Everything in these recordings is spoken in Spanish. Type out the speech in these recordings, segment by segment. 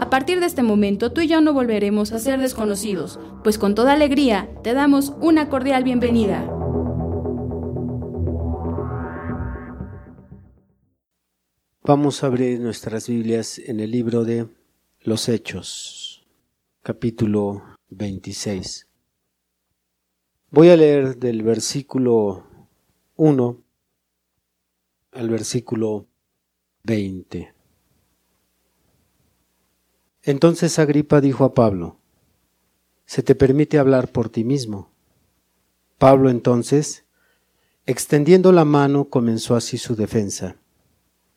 A partir de este momento, tú y yo no volveremos a ser desconocidos, pues con toda alegría te damos una cordial bienvenida. Vamos a abrir nuestras Biblias en el libro de los Hechos, capítulo 26. Voy a leer del versículo 1 al versículo 20. Entonces Agripa dijo a Pablo, ¿se te permite hablar por ti mismo? Pablo entonces, extendiendo la mano, comenzó así su defensa.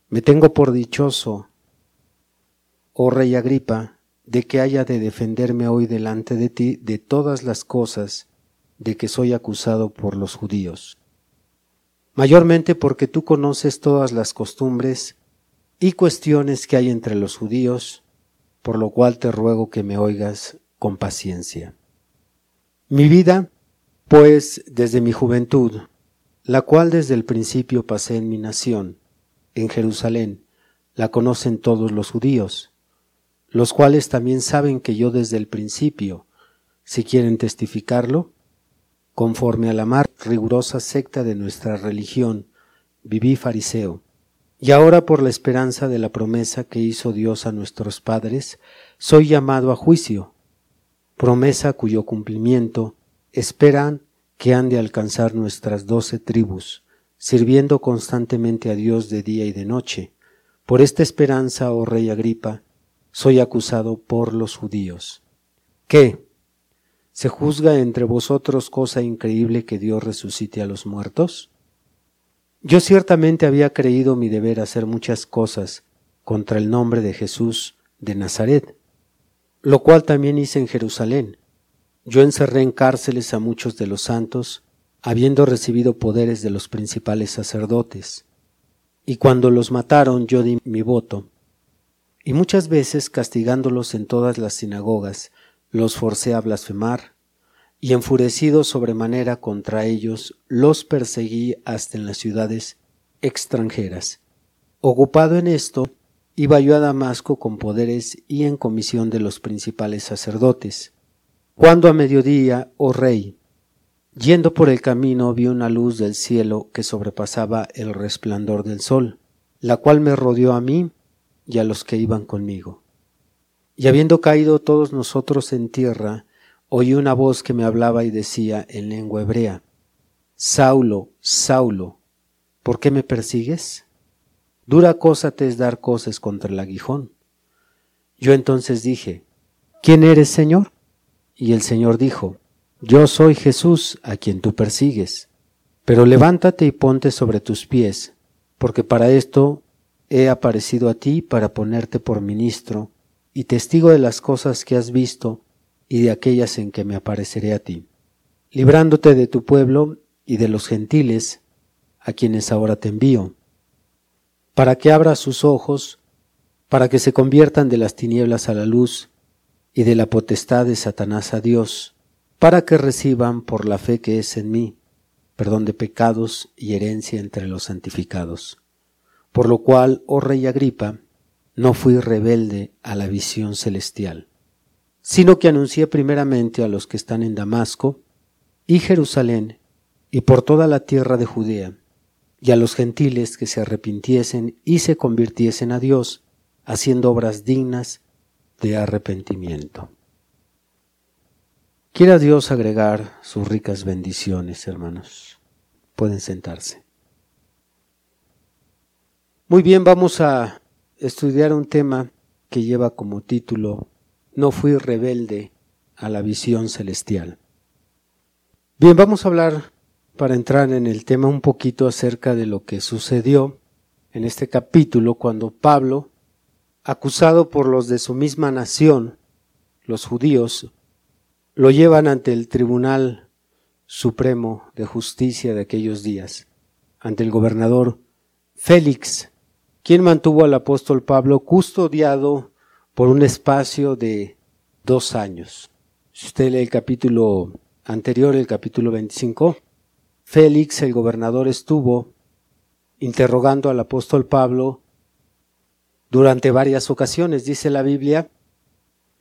Me tengo por dichoso, oh rey Agripa, de que haya de defenderme hoy delante de ti de todas las cosas de que soy acusado por los judíos. Mayormente porque tú conoces todas las costumbres y cuestiones que hay entre los judíos, por lo cual te ruego que me oigas con paciencia. Mi vida, pues, desde mi juventud, la cual desde el principio pasé en mi nación, en Jerusalén, la conocen todos los judíos, los cuales también saben que yo desde el principio, si quieren testificarlo, conforme a la más rigurosa secta de nuestra religión, viví fariseo, y ahora por la esperanza de la promesa que hizo Dios a nuestros padres, soy llamado a juicio, promesa cuyo cumplimiento esperan que han de alcanzar nuestras doce tribus, sirviendo constantemente a Dios de día y de noche. Por esta esperanza, oh rey Agripa, soy acusado por los judíos. ¿Qué? ¿Se juzga entre vosotros cosa increíble que Dios resucite a los muertos? Yo ciertamente había creído mi deber hacer muchas cosas contra el nombre de Jesús de Nazaret, lo cual también hice en Jerusalén. Yo encerré en cárceles a muchos de los santos, habiendo recibido poderes de los principales sacerdotes. Y cuando los mataron yo di mi voto. Y muchas veces castigándolos en todas las sinagogas, los forcé a blasfemar, y enfurecido sobremanera contra ellos, los perseguí hasta en las ciudades extranjeras. Ocupado en esto, iba yo a Damasco con poderes y en comisión de los principales sacerdotes. Cuando a mediodía, oh rey, yendo por el camino vi una luz del cielo que sobrepasaba el resplandor del sol, la cual me rodeó a mí y a los que iban conmigo. Y habiendo caído todos nosotros en tierra, oí una voz que me hablaba y decía en lengua hebrea, Saulo, Saulo, ¿por qué me persigues? Dura cosa te es dar cosas contra el aguijón. Yo entonces dije, ¿quién eres, Señor? Y el Señor dijo, Yo soy Jesús a quien tú persigues, pero levántate y ponte sobre tus pies, porque para esto he aparecido a ti para ponerte por ministro y testigo de las cosas que has visto y de aquellas en que me apareceré a ti, librándote de tu pueblo y de los gentiles, a quienes ahora te envío, para que abras sus ojos, para que se conviertan de las tinieblas a la luz y de la potestad de Satanás a Dios, para que reciban por la fe que es en mí perdón de pecados y herencia entre los santificados. Por lo cual, oh rey Agripa, no fui rebelde a la visión celestial sino que anuncié primeramente a los que están en Damasco y Jerusalén y por toda la tierra de Judea, y a los gentiles que se arrepintiesen y se convirtiesen a Dios, haciendo obras dignas de arrepentimiento. Quiera Dios agregar sus ricas bendiciones, hermanos. Pueden sentarse. Muy bien, vamos a estudiar un tema que lleva como título no fui rebelde a la visión celestial. Bien, vamos a hablar para entrar en el tema un poquito acerca de lo que sucedió en este capítulo cuando Pablo, acusado por los de su misma nación, los judíos, lo llevan ante el Tribunal Supremo de Justicia de aquellos días, ante el gobernador Félix, quien mantuvo al apóstol Pablo custodiado por un espacio de dos años. Si usted lee el capítulo anterior, el capítulo 25, Félix, el gobernador, estuvo interrogando al apóstol Pablo durante varias ocasiones. Dice la Biblia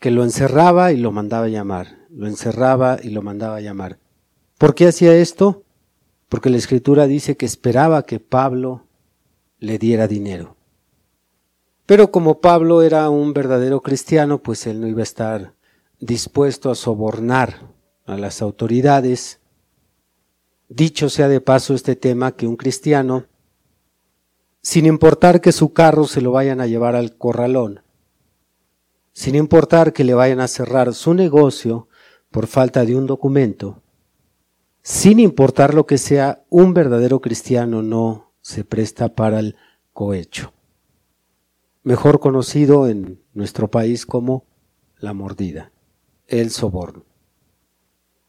que lo encerraba y lo mandaba llamar, lo encerraba y lo mandaba llamar. ¿Por qué hacía esto? Porque la escritura dice que esperaba que Pablo le diera dinero. Pero como Pablo era un verdadero cristiano, pues él no iba a estar dispuesto a sobornar a las autoridades. Dicho sea de paso este tema que un cristiano sin importar que su carro se lo vayan a llevar al corralón, sin importar que le vayan a cerrar su negocio por falta de un documento, sin importar lo que sea, un verdadero cristiano no se presta para el cohecho, mejor conocido en nuestro país como la mordida, el soborno.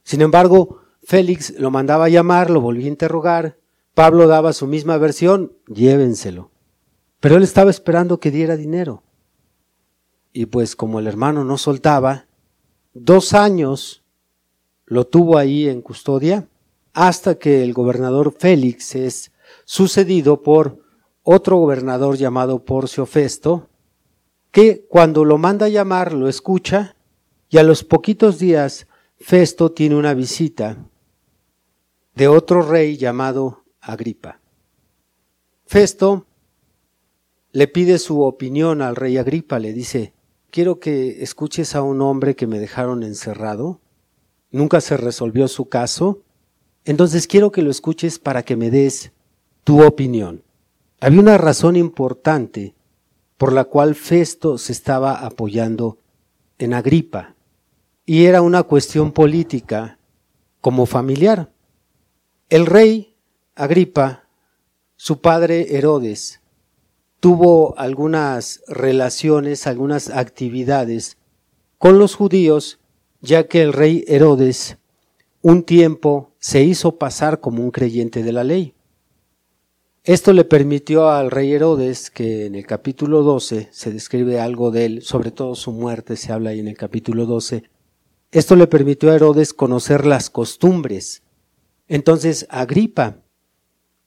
Sin embargo, Félix lo mandaba a llamar, lo volvía a interrogar, Pablo daba su misma versión, llévenselo. Pero él estaba esperando que diera dinero. Y pues como el hermano no soltaba, dos años lo tuvo ahí en custodia hasta que el gobernador Félix es sucedido por otro gobernador llamado Porcio Festo, que cuando lo manda a llamar lo escucha y a los poquitos días Festo tiene una visita de otro rey llamado Agripa. Festo le pide su opinión al rey Agripa, le dice, quiero que escuches a un hombre que me dejaron encerrado, nunca se resolvió su caso, entonces quiero que lo escuches para que me des tu opinión. Había una razón importante por la cual Festo se estaba apoyando en Agripa, y era una cuestión política como familiar. El rey Agripa, su padre Herodes, tuvo algunas relaciones, algunas actividades con los judíos, ya que el rey Herodes un tiempo se hizo pasar como un creyente de la ley. Esto le permitió al rey Herodes, que en el capítulo 12 se describe algo de él, sobre todo su muerte se habla ahí en el capítulo 12, esto le permitió a Herodes conocer las costumbres. Entonces Agripa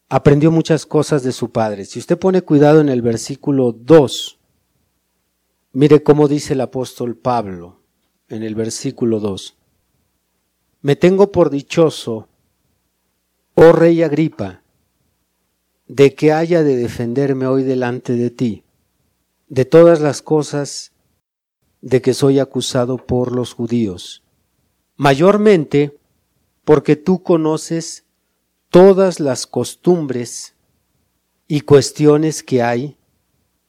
aprendió muchas cosas de su padre. Si usted pone cuidado en el versículo 2, mire cómo dice el apóstol Pablo en el versículo 2. Me tengo por dichoso, oh rey Agripa, de que haya de defenderme hoy delante de ti, de todas las cosas de que soy acusado por los judíos, mayormente porque tú conoces todas las costumbres y cuestiones que hay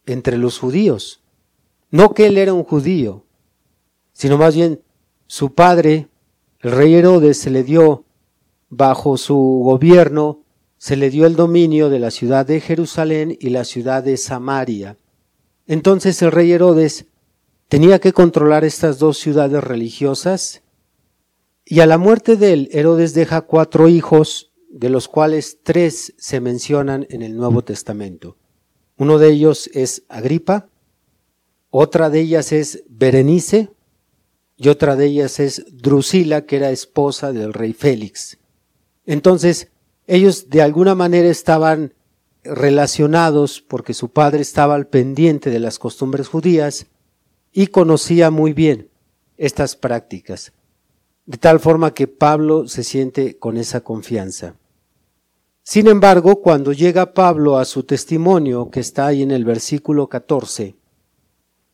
entre los judíos. No que él era un judío, sino más bien su padre, el rey Herodes, se le dio bajo su gobierno, se le dio el dominio de la ciudad de Jerusalén y la ciudad de Samaria. Entonces el rey Herodes tenía que controlar estas dos ciudades religiosas y a la muerte de él, Herodes deja cuatro hijos de los cuales tres se mencionan en el Nuevo Testamento. Uno de ellos es Agripa, otra de ellas es Berenice y otra de ellas es Drusila, que era esposa del rey Félix. Entonces, ellos de alguna manera estaban relacionados porque su padre estaba al pendiente de las costumbres judías y conocía muy bien estas prácticas, de tal forma que Pablo se siente con esa confianza. Sin embargo, cuando llega Pablo a su testimonio, que está ahí en el versículo 14,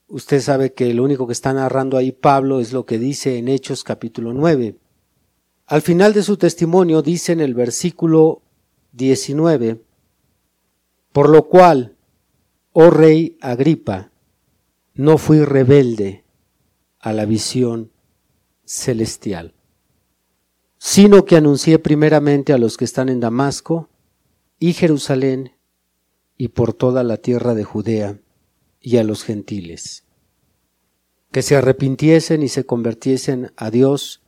usted sabe que lo único que está narrando ahí Pablo es lo que dice en Hechos capítulo 9. Al final de su testimonio dice en el versículo 19, por lo cual, oh rey Agripa, no fui rebelde a la visión celestial, sino que anuncié primeramente a los que están en Damasco y Jerusalén y por toda la tierra de Judea y a los gentiles, que se arrepintiesen y se convirtiesen a Dios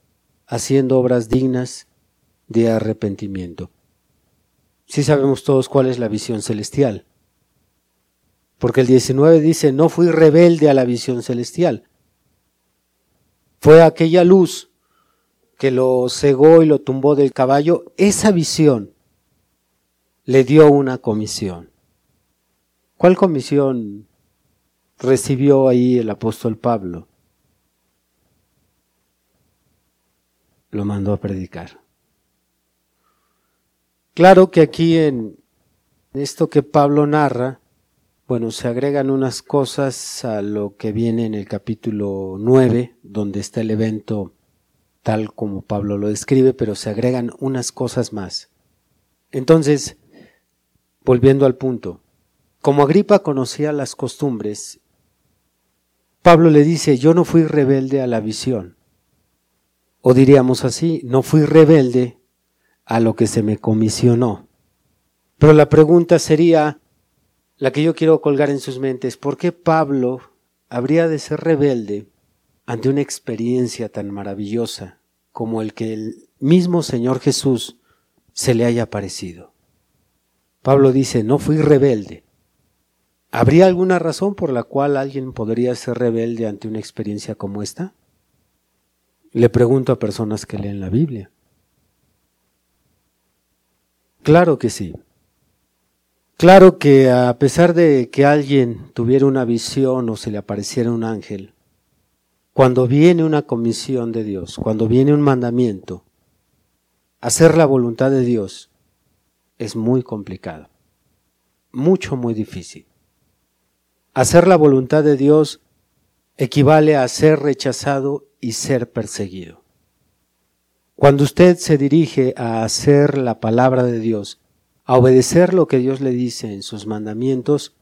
haciendo obras dignas de arrepentimiento. Si sabemos todos cuál es la visión celestial. Porque el 19 dice, no fui rebelde a la visión celestial. Fue aquella luz que lo cegó y lo tumbó del caballo. Esa visión le dio una comisión. ¿Cuál comisión recibió ahí el apóstol Pablo? Lo mandó a predicar. Claro que aquí en esto que Pablo narra, bueno, se agregan unas cosas a lo que viene en el capítulo 9, donde está el evento tal como Pablo lo describe, pero se agregan unas cosas más. Entonces, volviendo al punto, como Agripa conocía las costumbres, Pablo le dice, yo no fui rebelde a la visión. O diríamos así, no fui rebelde a lo que se me comisionó. Pero la pregunta sería, la que yo quiero colgar en sus mentes, ¿por qué Pablo habría de ser rebelde ante una experiencia tan maravillosa como el que el mismo Señor Jesús se le haya parecido? Pablo dice, no fui rebelde. ¿Habría alguna razón por la cual alguien podría ser rebelde ante una experiencia como esta? Le pregunto a personas que leen la Biblia. Claro que sí. Claro que a pesar de que alguien tuviera una visión o se le apareciera un ángel, cuando viene una comisión de Dios, cuando viene un mandamiento, hacer la voluntad de Dios es muy complicado, mucho, muy difícil. Hacer la voluntad de Dios equivale a ser rechazado y ser perseguido. Cuando usted se dirige a hacer la palabra de Dios, a obedecer lo que Dios le dice en sus mandamientos,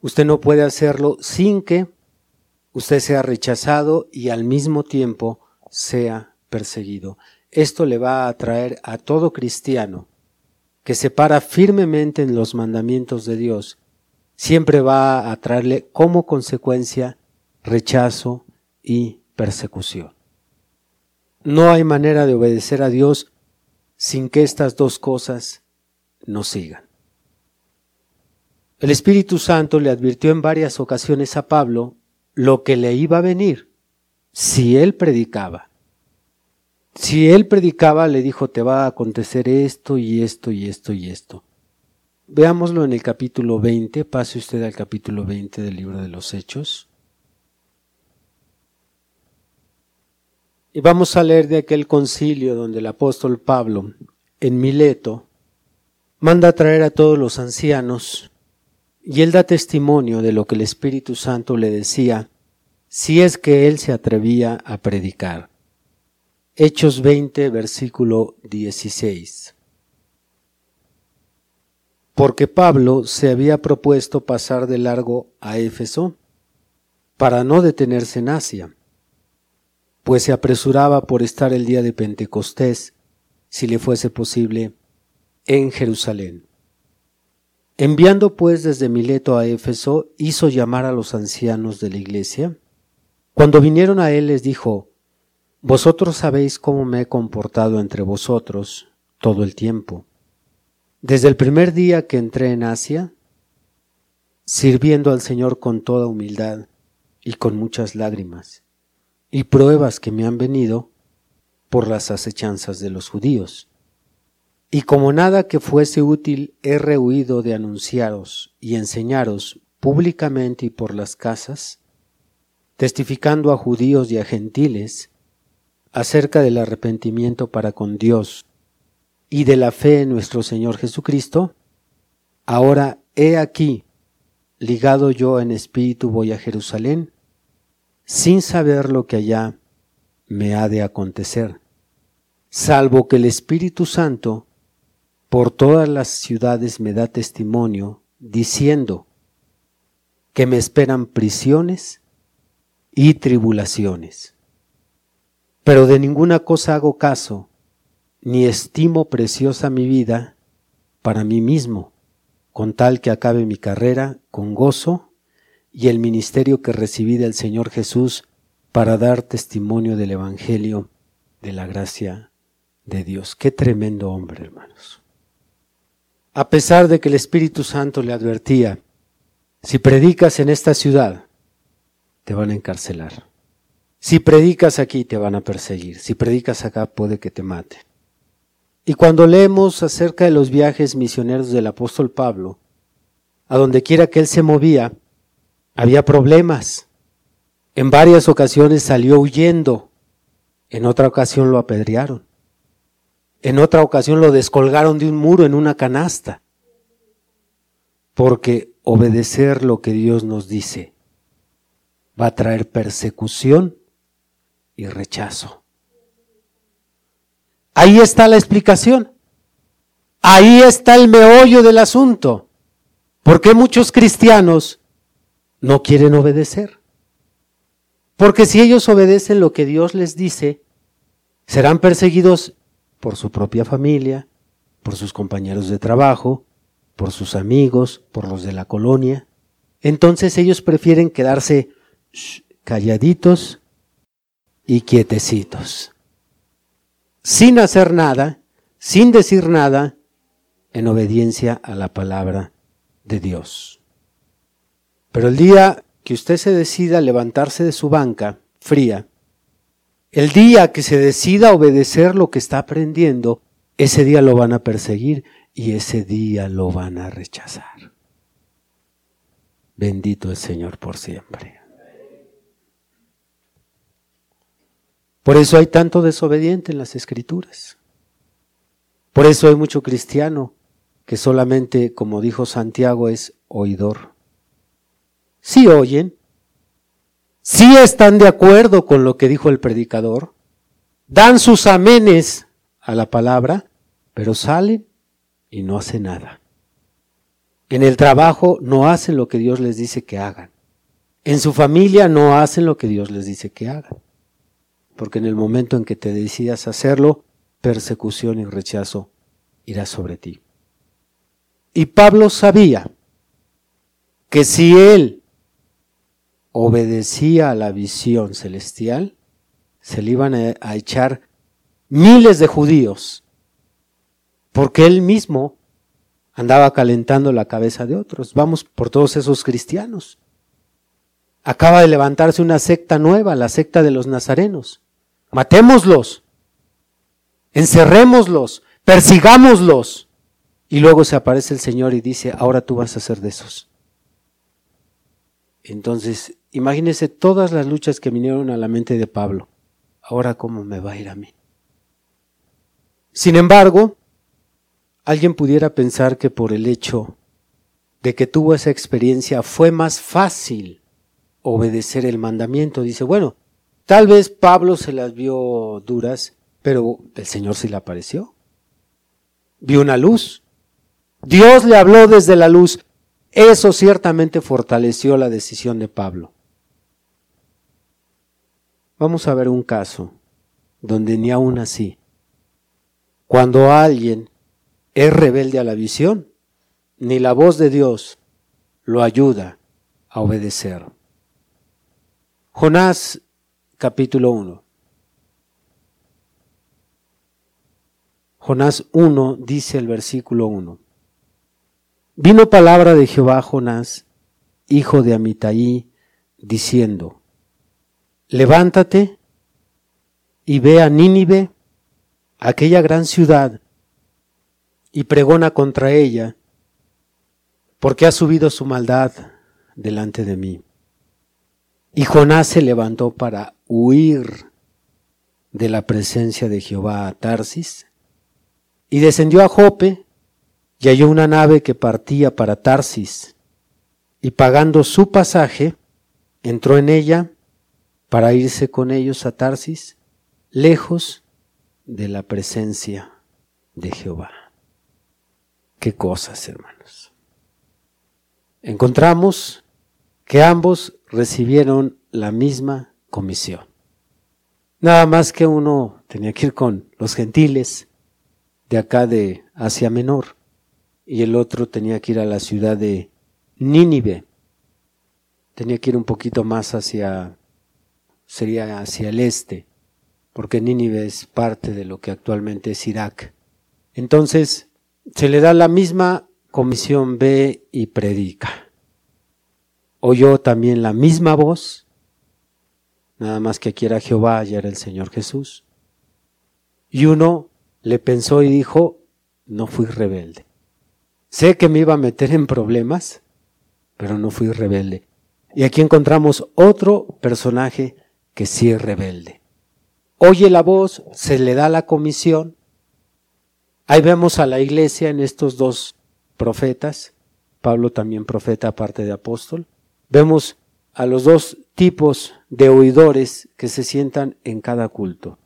usted no puede hacerlo sin que usted sea rechazado y al mismo tiempo sea perseguido. Esto le va a atraer a todo cristiano que se para firmemente en los mandamientos de Dios, siempre va a traerle como consecuencia rechazo y persecución. No hay manera de obedecer a Dios sin que estas dos cosas nos sigan. El Espíritu Santo le advirtió en varias ocasiones a Pablo lo que le iba a venir si él predicaba. Si él predicaba, le dijo, te va a acontecer esto y esto y esto y esto. Veámoslo en el capítulo 20, pase usted al capítulo 20 del libro de los Hechos. Y vamos a leer de aquel concilio donde el apóstol Pablo, en Mileto, manda a traer a todos los ancianos y él da testimonio de lo que el Espíritu Santo le decía si es que él se atrevía a predicar. Hechos 20, versículo 16. Porque Pablo se había propuesto pasar de largo a Éfeso para no detenerse en Asia pues se apresuraba por estar el día de Pentecostés, si le fuese posible, en Jerusalén. Enviando pues desde Mileto a Éfeso, hizo llamar a los ancianos de la iglesia. Cuando vinieron a él les dijo, Vosotros sabéis cómo me he comportado entre vosotros todo el tiempo, desde el primer día que entré en Asia, sirviendo al Señor con toda humildad y con muchas lágrimas y pruebas que me han venido por las acechanzas de los judíos. Y como nada que fuese útil he rehuido de anunciaros y enseñaros públicamente y por las casas, testificando a judíos y a gentiles acerca del arrepentimiento para con Dios y de la fe en nuestro Señor Jesucristo, ahora he aquí, ligado yo en espíritu voy a Jerusalén, sin saber lo que allá me ha de acontecer, salvo que el Espíritu Santo por todas las ciudades me da testimonio, diciendo que me esperan prisiones y tribulaciones. pero de ninguna cosa hago caso, ni estimo preciosa mi vida para mí mismo, con tal que acabe mi carrera con gozo y el ministerio que recibí del Señor Jesús para dar testimonio del Evangelio de la gracia de Dios. Qué tremendo hombre, hermanos. A pesar de que el Espíritu Santo le advertía, si predicas en esta ciudad, te van a encarcelar. Si predicas aquí, te van a perseguir. Si predicas acá, puede que te mate. Y cuando leemos acerca de los viajes misioneros del apóstol Pablo, a donde quiera que él se movía, había problemas. En varias ocasiones salió huyendo. En otra ocasión lo apedrearon. En otra ocasión lo descolgaron de un muro en una canasta. Porque obedecer lo que Dios nos dice va a traer persecución y rechazo. Ahí está la explicación. Ahí está el meollo del asunto. ¿Por qué muchos cristianos no quieren obedecer? Porque si ellos obedecen lo que Dios les dice, serán perseguidos por su propia familia, por sus compañeros de trabajo, por sus amigos, por los de la colonia. Entonces ellos prefieren quedarse calladitos y quietecitos, sin hacer nada, sin decir nada, en obediencia a la palabra de Dios. Pero el día que usted se decida levantarse de su banca fría, el día que se decida obedecer lo que está aprendiendo, ese día lo van a perseguir y ese día lo van a rechazar. Bendito el Señor por siempre. Por eso hay tanto desobediente en las escrituras. Por eso hay mucho cristiano que solamente, como dijo Santiago, es oidor. Sí oyen, sí están de acuerdo con lo que dijo el predicador, dan sus amenes a la palabra, pero salen y no hacen nada. En el trabajo no hacen lo que Dios les dice que hagan. En su familia no hacen lo que Dios les dice que hagan porque en el momento en que te decidas hacerlo, persecución y rechazo irá sobre ti. Y Pablo sabía que si él obedecía a la visión celestial, se le iban a echar miles de judíos, porque él mismo andaba calentando la cabeza de otros. Vamos por todos esos cristianos. Acaba de levantarse una secta nueva, la secta de los nazarenos. Matémoslos, encerrémoslos, persigámoslos. Y luego se aparece el Señor y dice, ahora tú vas a ser de esos. Entonces, imagínese todas las luchas que vinieron a la mente de Pablo. Ahora, ¿cómo me va a ir a mí? Sin embargo, alguien pudiera pensar que por el hecho de que tuvo esa experiencia fue más fácil obedecer el mandamiento. Dice, bueno, Tal vez Pablo se las vio duras, pero el Señor sí le apareció. Vio una luz. Dios le habló desde la luz. Eso ciertamente fortaleció la decisión de Pablo. Vamos a ver un caso donde ni aún así, cuando alguien es rebelde a la visión, ni la voz de Dios lo ayuda a obedecer. Jonás capítulo 1. Jonás 1 dice el versículo 1. Vino palabra de Jehová a Jonás, hijo de Amitai, diciendo, levántate y ve a Nínive, aquella gran ciudad, y pregona contra ella, porque ha subido su maldad delante de mí. Y Jonás se levantó para huir de la presencia de Jehová a Tarsis, y descendió a Jope, y halló una nave que partía para Tarsis, y pagando su pasaje, entró en ella para irse con ellos a Tarsis, lejos de la presencia de Jehová. Qué cosas, hermanos. Encontramos que ambos recibieron la misma comisión. Nada más que uno tenía que ir con los gentiles de acá de Asia Menor y el otro tenía que ir a la ciudad de Nínive. Tenía que ir un poquito más hacia, sería hacia el este, porque Nínive es parte de lo que actualmente es Irak. Entonces, se le da la misma comisión, ve y predica. Oyó también la misma voz, nada más que aquí era Jehová, y era el Señor Jesús. Y uno le pensó y dijo, no fui rebelde. Sé que me iba a meter en problemas, pero no fui rebelde. Y aquí encontramos otro personaje que sí es rebelde. Oye la voz, se le da la comisión. Ahí vemos a la iglesia en estos dos profetas, Pablo también profeta aparte de apóstol. Vemos a los dos tipos de oidores que se sientan en cada culto.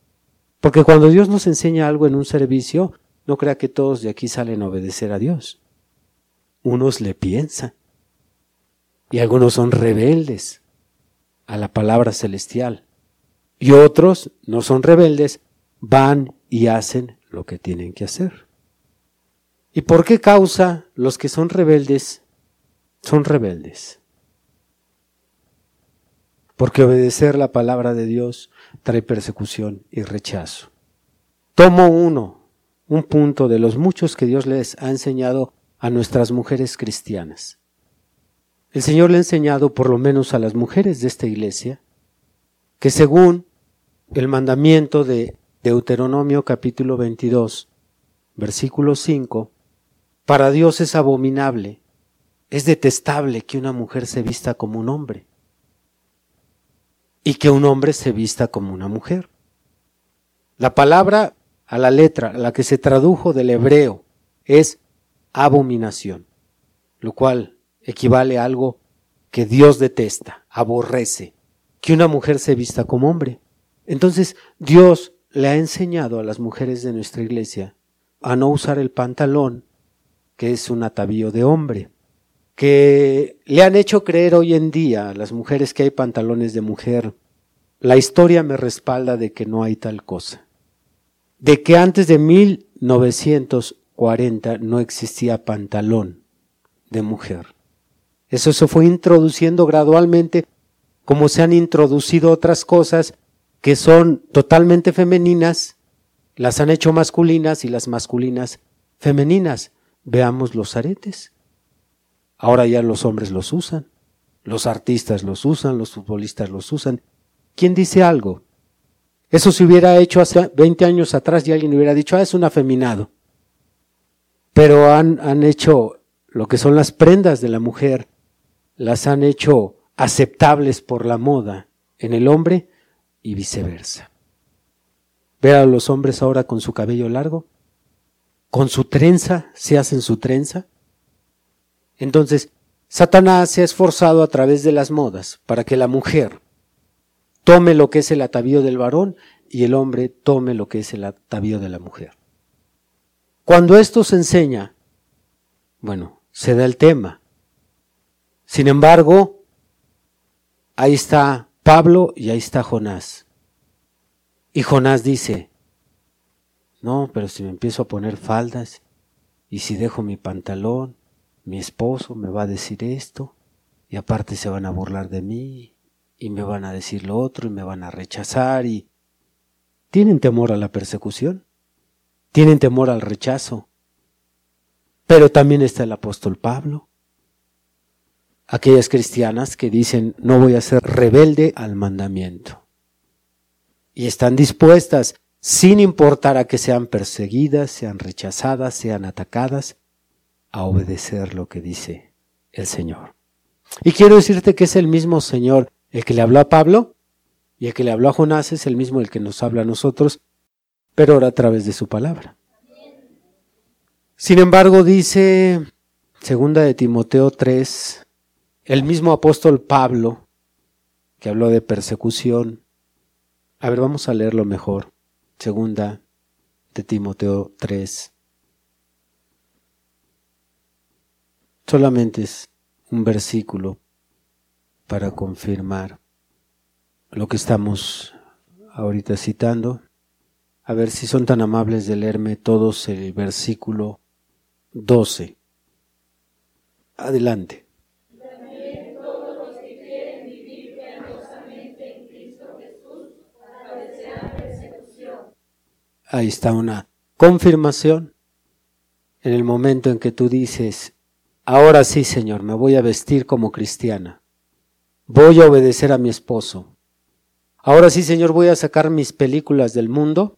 Porque cuando Dios nos enseña algo en un servicio, no crea que todos de aquí salen a obedecer a Dios. Unos le piensan. Y algunos son rebeldes a la palabra celestial. Y otros no son rebeldes, van y hacen lo que tienen que hacer. ¿Y por qué causa los que son rebeldes son rebeldes? Porque obedecer la palabra de Dios trae persecución y rechazo. Tomo uno, un punto de los muchos que Dios les ha enseñado a nuestras mujeres cristianas. El Señor le ha enseñado, por lo menos a las mujeres de esta iglesia, que según el mandamiento de Deuteronomio capítulo 22, versículo 5, para Dios es abominable, es detestable que una mujer se vista como un hombre y que un hombre se vista como una mujer. La palabra a la letra, la que se tradujo del hebreo, es abominación, lo cual equivale a algo que Dios detesta, aborrece, que una mujer se vista como hombre. Entonces Dios le ha enseñado a las mujeres de nuestra iglesia a no usar el pantalón, que es un atavío de hombre, que le han hecho creer hoy en día a las mujeres que hay pantalones de mujer. La historia me respalda de que no hay tal cosa. De que antes de 1940 no existía pantalón de mujer. Eso se fue introduciendo gradualmente como se han introducido otras cosas que son totalmente femeninas, las han hecho masculinas y las masculinas femeninas. Veamos los aretes. Ahora ya los hombres los usan, los artistas los usan, los futbolistas los usan. ¿Quién dice algo? Eso se hubiera hecho hace 20 años atrás y alguien hubiera dicho, ah, es un afeminado. Pero han, han hecho lo que son las prendas de la mujer, las han hecho aceptables por la moda en el hombre y viceversa. Ve a los hombres ahora con su cabello largo, con su trenza, se hacen su trenza. Entonces, Satanás se ha esforzado a través de las modas para que la mujer tome lo que es el atavío del varón y el hombre tome lo que es el atavío de la mujer. Cuando esto se enseña, bueno, se da el tema. Sin embargo, ahí está Pablo y ahí está Jonás. Y Jonás dice, no, pero si me empiezo a poner faldas y si dejo mi pantalón, mi esposo me va a decir esto y aparte se van a burlar de mí y me van a decir lo otro y me van a rechazar y... ¿Tienen temor a la persecución? ¿Tienen temor al rechazo? Pero también está el apóstol Pablo aquellas cristianas que dicen no voy a ser rebelde al mandamiento. Y están dispuestas, sin importar a que sean perseguidas, sean rechazadas, sean atacadas, a obedecer lo que dice el Señor. Y quiero decirte que es el mismo Señor el que le habló a Pablo y el que le habló a Jonás es el mismo el que nos habla a nosotros, pero ahora a través de su palabra. Sin embargo, dice segunda de Timoteo 3, el mismo apóstol Pablo, que habló de persecución. A ver, vamos a leerlo mejor. Segunda de Timoteo 3. Solamente es un versículo para confirmar lo que estamos ahorita citando, a ver si son tan amables de leerme todos el versículo 12. Adelante. Ahí está una confirmación en el momento en que tú dices, ahora sí Señor, me voy a vestir como cristiana, voy a obedecer a mi esposo, ahora sí Señor, voy a sacar mis películas del mundo,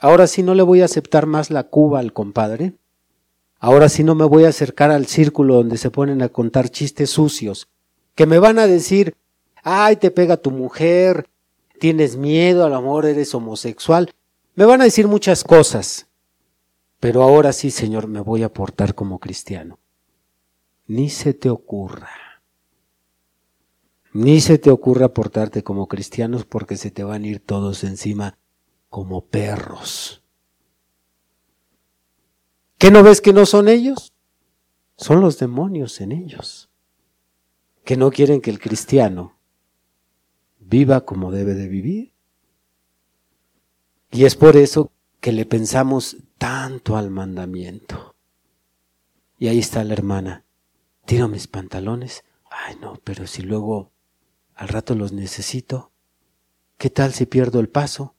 ahora sí no le voy a aceptar más la cuba al compadre, ahora sí no me voy a acercar al círculo donde se ponen a contar chistes sucios, que me van a decir, ay, te pega tu mujer, tienes miedo, al amor eres homosexual, me van a decir muchas cosas, pero ahora sí, Señor, me voy a portar como cristiano. Ni se te ocurra. Ni se te ocurra portarte como cristianos porque se te van a ir todos encima como perros. ¿Qué no ves que no son ellos? Son los demonios en ellos, que no quieren que el cristiano viva como debe de vivir. Y es por eso que le pensamos tanto al mandamiento. Y ahí está la hermana. Tiro mis pantalones. Ay, no, pero si luego al rato los necesito, ¿qué tal si pierdo el paso?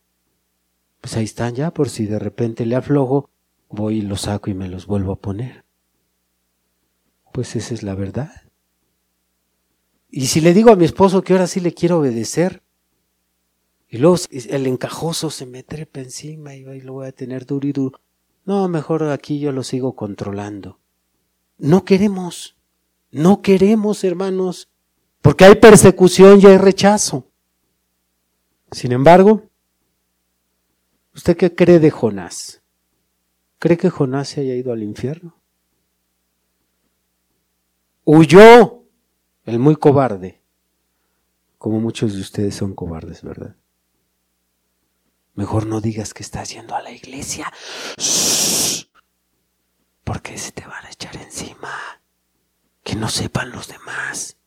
Pues ahí están ya, por si de repente le aflojo, voy y los saco y me los vuelvo a poner. Pues esa es la verdad. Y si le digo a mi esposo que ahora sí le quiero obedecer, y luego el encajoso se me trepa encima y lo voy a tener duro y duro. No, mejor aquí yo lo sigo controlando. No queremos, no queremos, hermanos, porque hay persecución y hay rechazo. Sin embargo, ¿usted qué cree de Jonás? ¿Cree que Jonás se haya ido al infierno? Huyó el muy cobarde, como muchos de ustedes son cobardes, ¿verdad? Mejor no digas que estás yendo a la iglesia. Porque se te van a echar encima. Que no sepan los demás.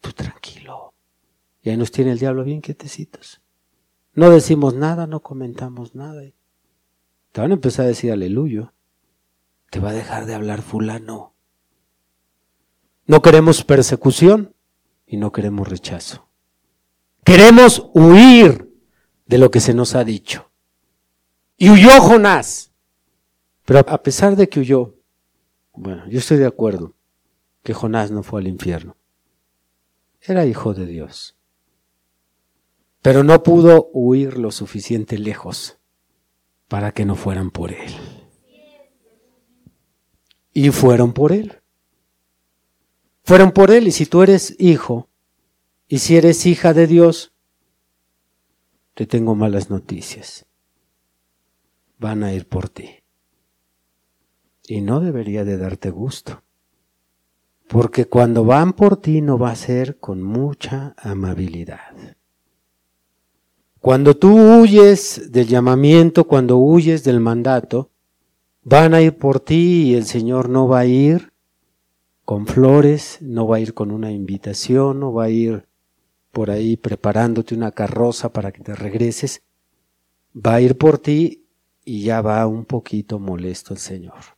Tú tranquilo. Y ahí nos tiene el diablo bien quietecitos. No decimos nada, no comentamos nada. Te van a empezar a decir aleluya. Te va a dejar de hablar fulano. No queremos persecución y no queremos rechazo. Queremos huir de lo que se nos ha dicho. Y huyó Jonás. Pero a pesar de que huyó, bueno, yo estoy de acuerdo que Jonás no fue al infierno. Era hijo de Dios. Pero no pudo huir lo suficiente lejos para que no fueran por él. Y fueron por él. Fueron por él y si tú eres hijo y si eres hija de Dios, te tengo malas noticias. Van a ir por ti. Y no debería de darte gusto. Porque cuando van por ti no va a ser con mucha amabilidad. Cuando tú huyes del llamamiento, cuando huyes del mandato, van a ir por ti y el Señor no va a ir con flores, no va a ir con una invitación, no va a ir por ahí preparándote una carroza para que te regreses, va a ir por ti y ya va un poquito molesto el Señor.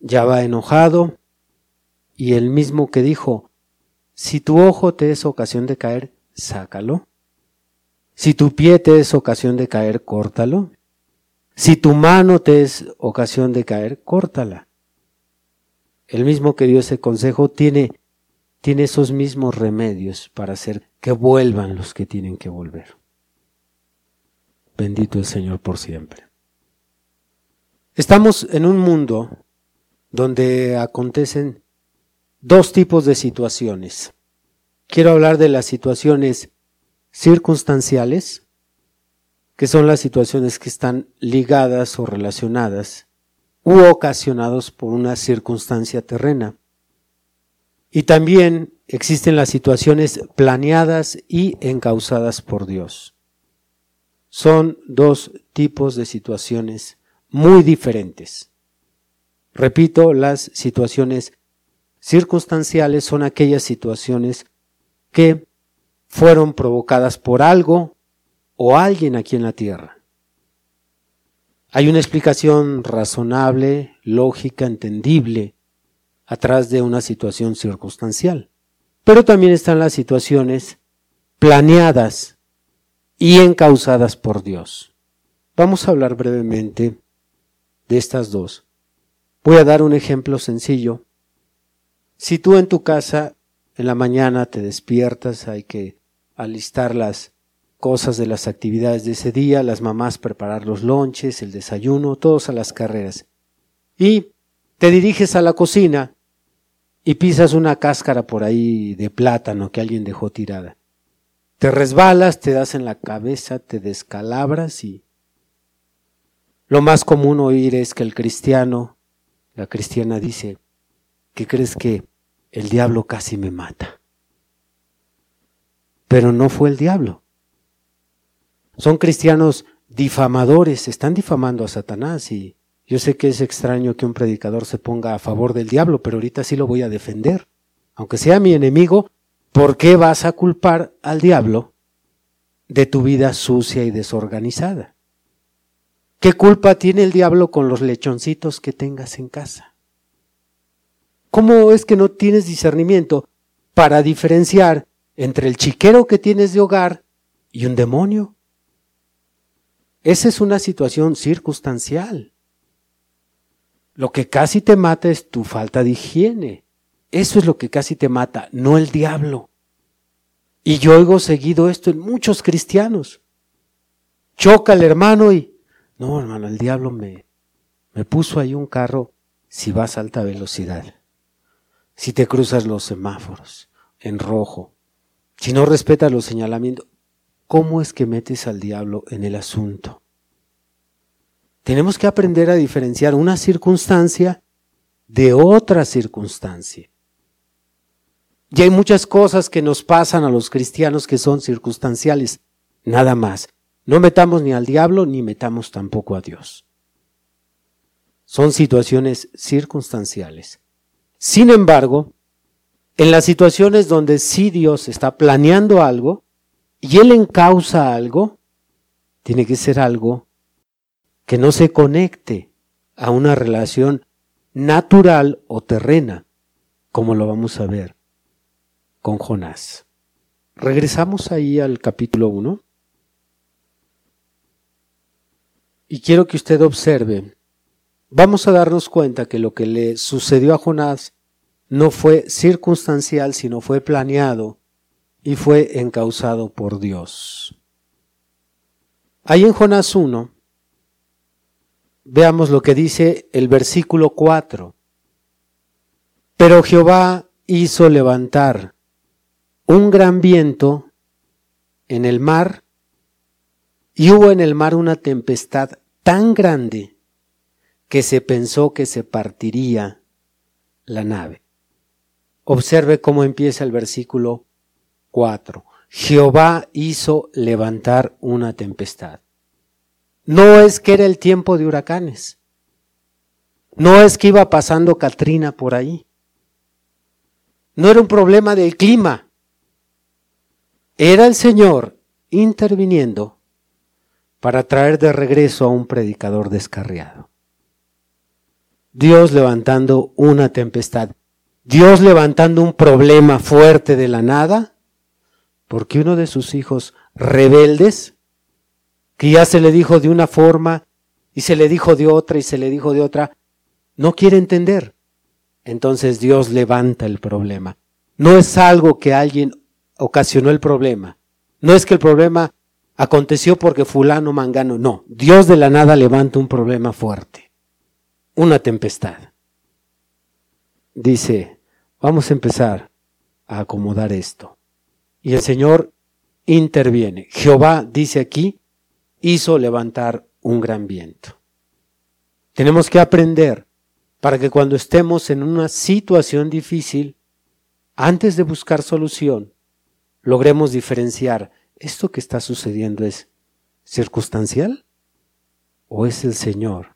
Ya va enojado y el mismo que dijo, si tu ojo te es ocasión de caer, sácalo. Si tu pie te es ocasión de caer, córtalo. Si tu mano te es ocasión de caer, córtala. El mismo que dio ese consejo tiene tiene esos mismos remedios para hacer que vuelvan los que tienen que volver. Bendito el Señor por siempre. Estamos en un mundo donde acontecen dos tipos de situaciones. Quiero hablar de las situaciones circunstanciales, que son las situaciones que están ligadas o relacionadas u ocasionados por una circunstancia terrena. Y también existen las situaciones planeadas y encausadas por Dios. Son dos tipos de situaciones muy diferentes. Repito, las situaciones circunstanciales son aquellas situaciones que fueron provocadas por algo o alguien aquí en la tierra. Hay una explicación razonable, lógica, entendible, atrás de una situación circunstancial. Pero también están las situaciones planeadas y encausadas por Dios. Vamos a hablar brevemente de estas dos. Voy a dar un ejemplo sencillo. Si tú en tu casa en la mañana te despiertas, hay que alistar las cosas de las actividades de ese día, las mamás preparar los lonches, el desayuno, todos a las carreras. Y te diriges a la cocina y pisas una cáscara por ahí de plátano que alguien dejó tirada. Te resbalas, te das en la cabeza, te descalabras y lo más común oír es que el cristiano, la cristiana dice, que crees que el diablo casi me mata. Pero no fue el diablo. Son cristianos difamadores, están difamando a Satanás y yo sé que es extraño que un predicador se ponga a favor del diablo, pero ahorita sí lo voy a defender. Aunque sea mi enemigo, ¿por qué vas a culpar al diablo de tu vida sucia y desorganizada? ¿Qué culpa tiene el diablo con los lechoncitos que tengas en casa? ¿Cómo es que no tienes discernimiento para diferenciar entre el chiquero que tienes de hogar y un demonio? Esa es una situación circunstancial. Lo que casi te mata es tu falta de higiene. Eso es lo que casi te mata, no el diablo. Y yo oigo seguido esto en muchos cristianos. Choca el hermano y, no hermano, el diablo me, me puso ahí un carro si vas a alta velocidad, si te cruzas los semáforos en rojo, si no respetas los señalamientos. ¿Cómo es que metes al diablo en el asunto? Tenemos que aprender a diferenciar una circunstancia de otra circunstancia. Y hay muchas cosas que nos pasan a los cristianos que son circunstanciales, nada más. No metamos ni al diablo ni metamos tampoco a Dios. Son situaciones circunstanciales. Sin embargo, en las situaciones donde sí Dios está planeando algo y Él encausa algo, tiene que ser algo que no se conecte a una relación natural o terrena, como lo vamos a ver con Jonás. Regresamos ahí al capítulo 1 y quiero que usted observe, vamos a darnos cuenta que lo que le sucedió a Jonás no fue circunstancial, sino fue planeado y fue encausado por Dios. Ahí en Jonás 1 Veamos lo que dice el versículo 4. Pero Jehová hizo levantar un gran viento en el mar y hubo en el mar una tempestad tan grande que se pensó que se partiría la nave. Observe cómo empieza el versículo 4. Jehová hizo levantar una tempestad. No es que era el tiempo de huracanes. No es que iba pasando Katrina por ahí. No era un problema del clima. Era el Señor interviniendo para traer de regreso a un predicador descarriado. Dios levantando una tempestad. Dios levantando un problema fuerte de la nada, porque uno de sus hijos rebeldes que ya se le dijo de una forma y se le dijo de otra y se le dijo de otra, no quiere entender. Entonces Dios levanta el problema. No es algo que alguien ocasionó el problema. No es que el problema aconteció porque fulano mangano. No, Dios de la nada levanta un problema fuerte. Una tempestad. Dice, vamos a empezar a acomodar esto. Y el Señor interviene. Jehová dice aquí, hizo levantar un gran viento. Tenemos que aprender para que cuando estemos en una situación difícil, antes de buscar solución, logremos diferenciar, ¿esto que está sucediendo es circunstancial o es el Señor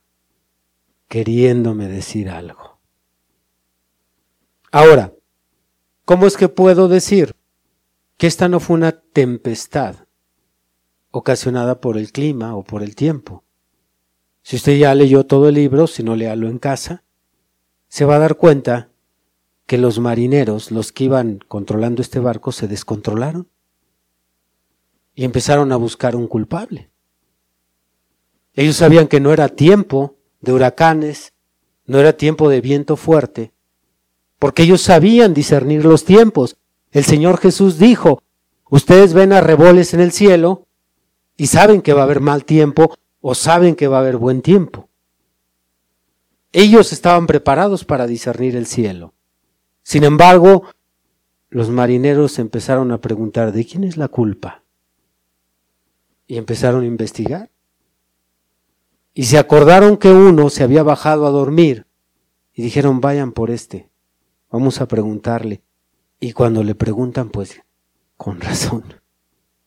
queriéndome decir algo? Ahora, ¿cómo es que puedo decir que esta no fue una tempestad? Ocasionada por el clima o por el tiempo. Si usted ya leyó todo el libro, si no léalo en casa, se va a dar cuenta que los marineros, los que iban controlando este barco, se descontrolaron y empezaron a buscar un culpable. Ellos sabían que no era tiempo de huracanes, no era tiempo de viento fuerte, porque ellos sabían discernir los tiempos. El Señor Jesús dijo, ustedes ven arreboles en el cielo y saben que va a haber mal tiempo o saben que va a haber buen tiempo. Ellos estaban preparados para discernir el cielo. Sin embargo, los marineros empezaron a preguntar, ¿de quién es la culpa? Y empezaron a investigar. Y se acordaron que uno se había bajado a dormir y dijeron, vayan por este, vamos a preguntarle. Y cuando le preguntan, pues, con razón.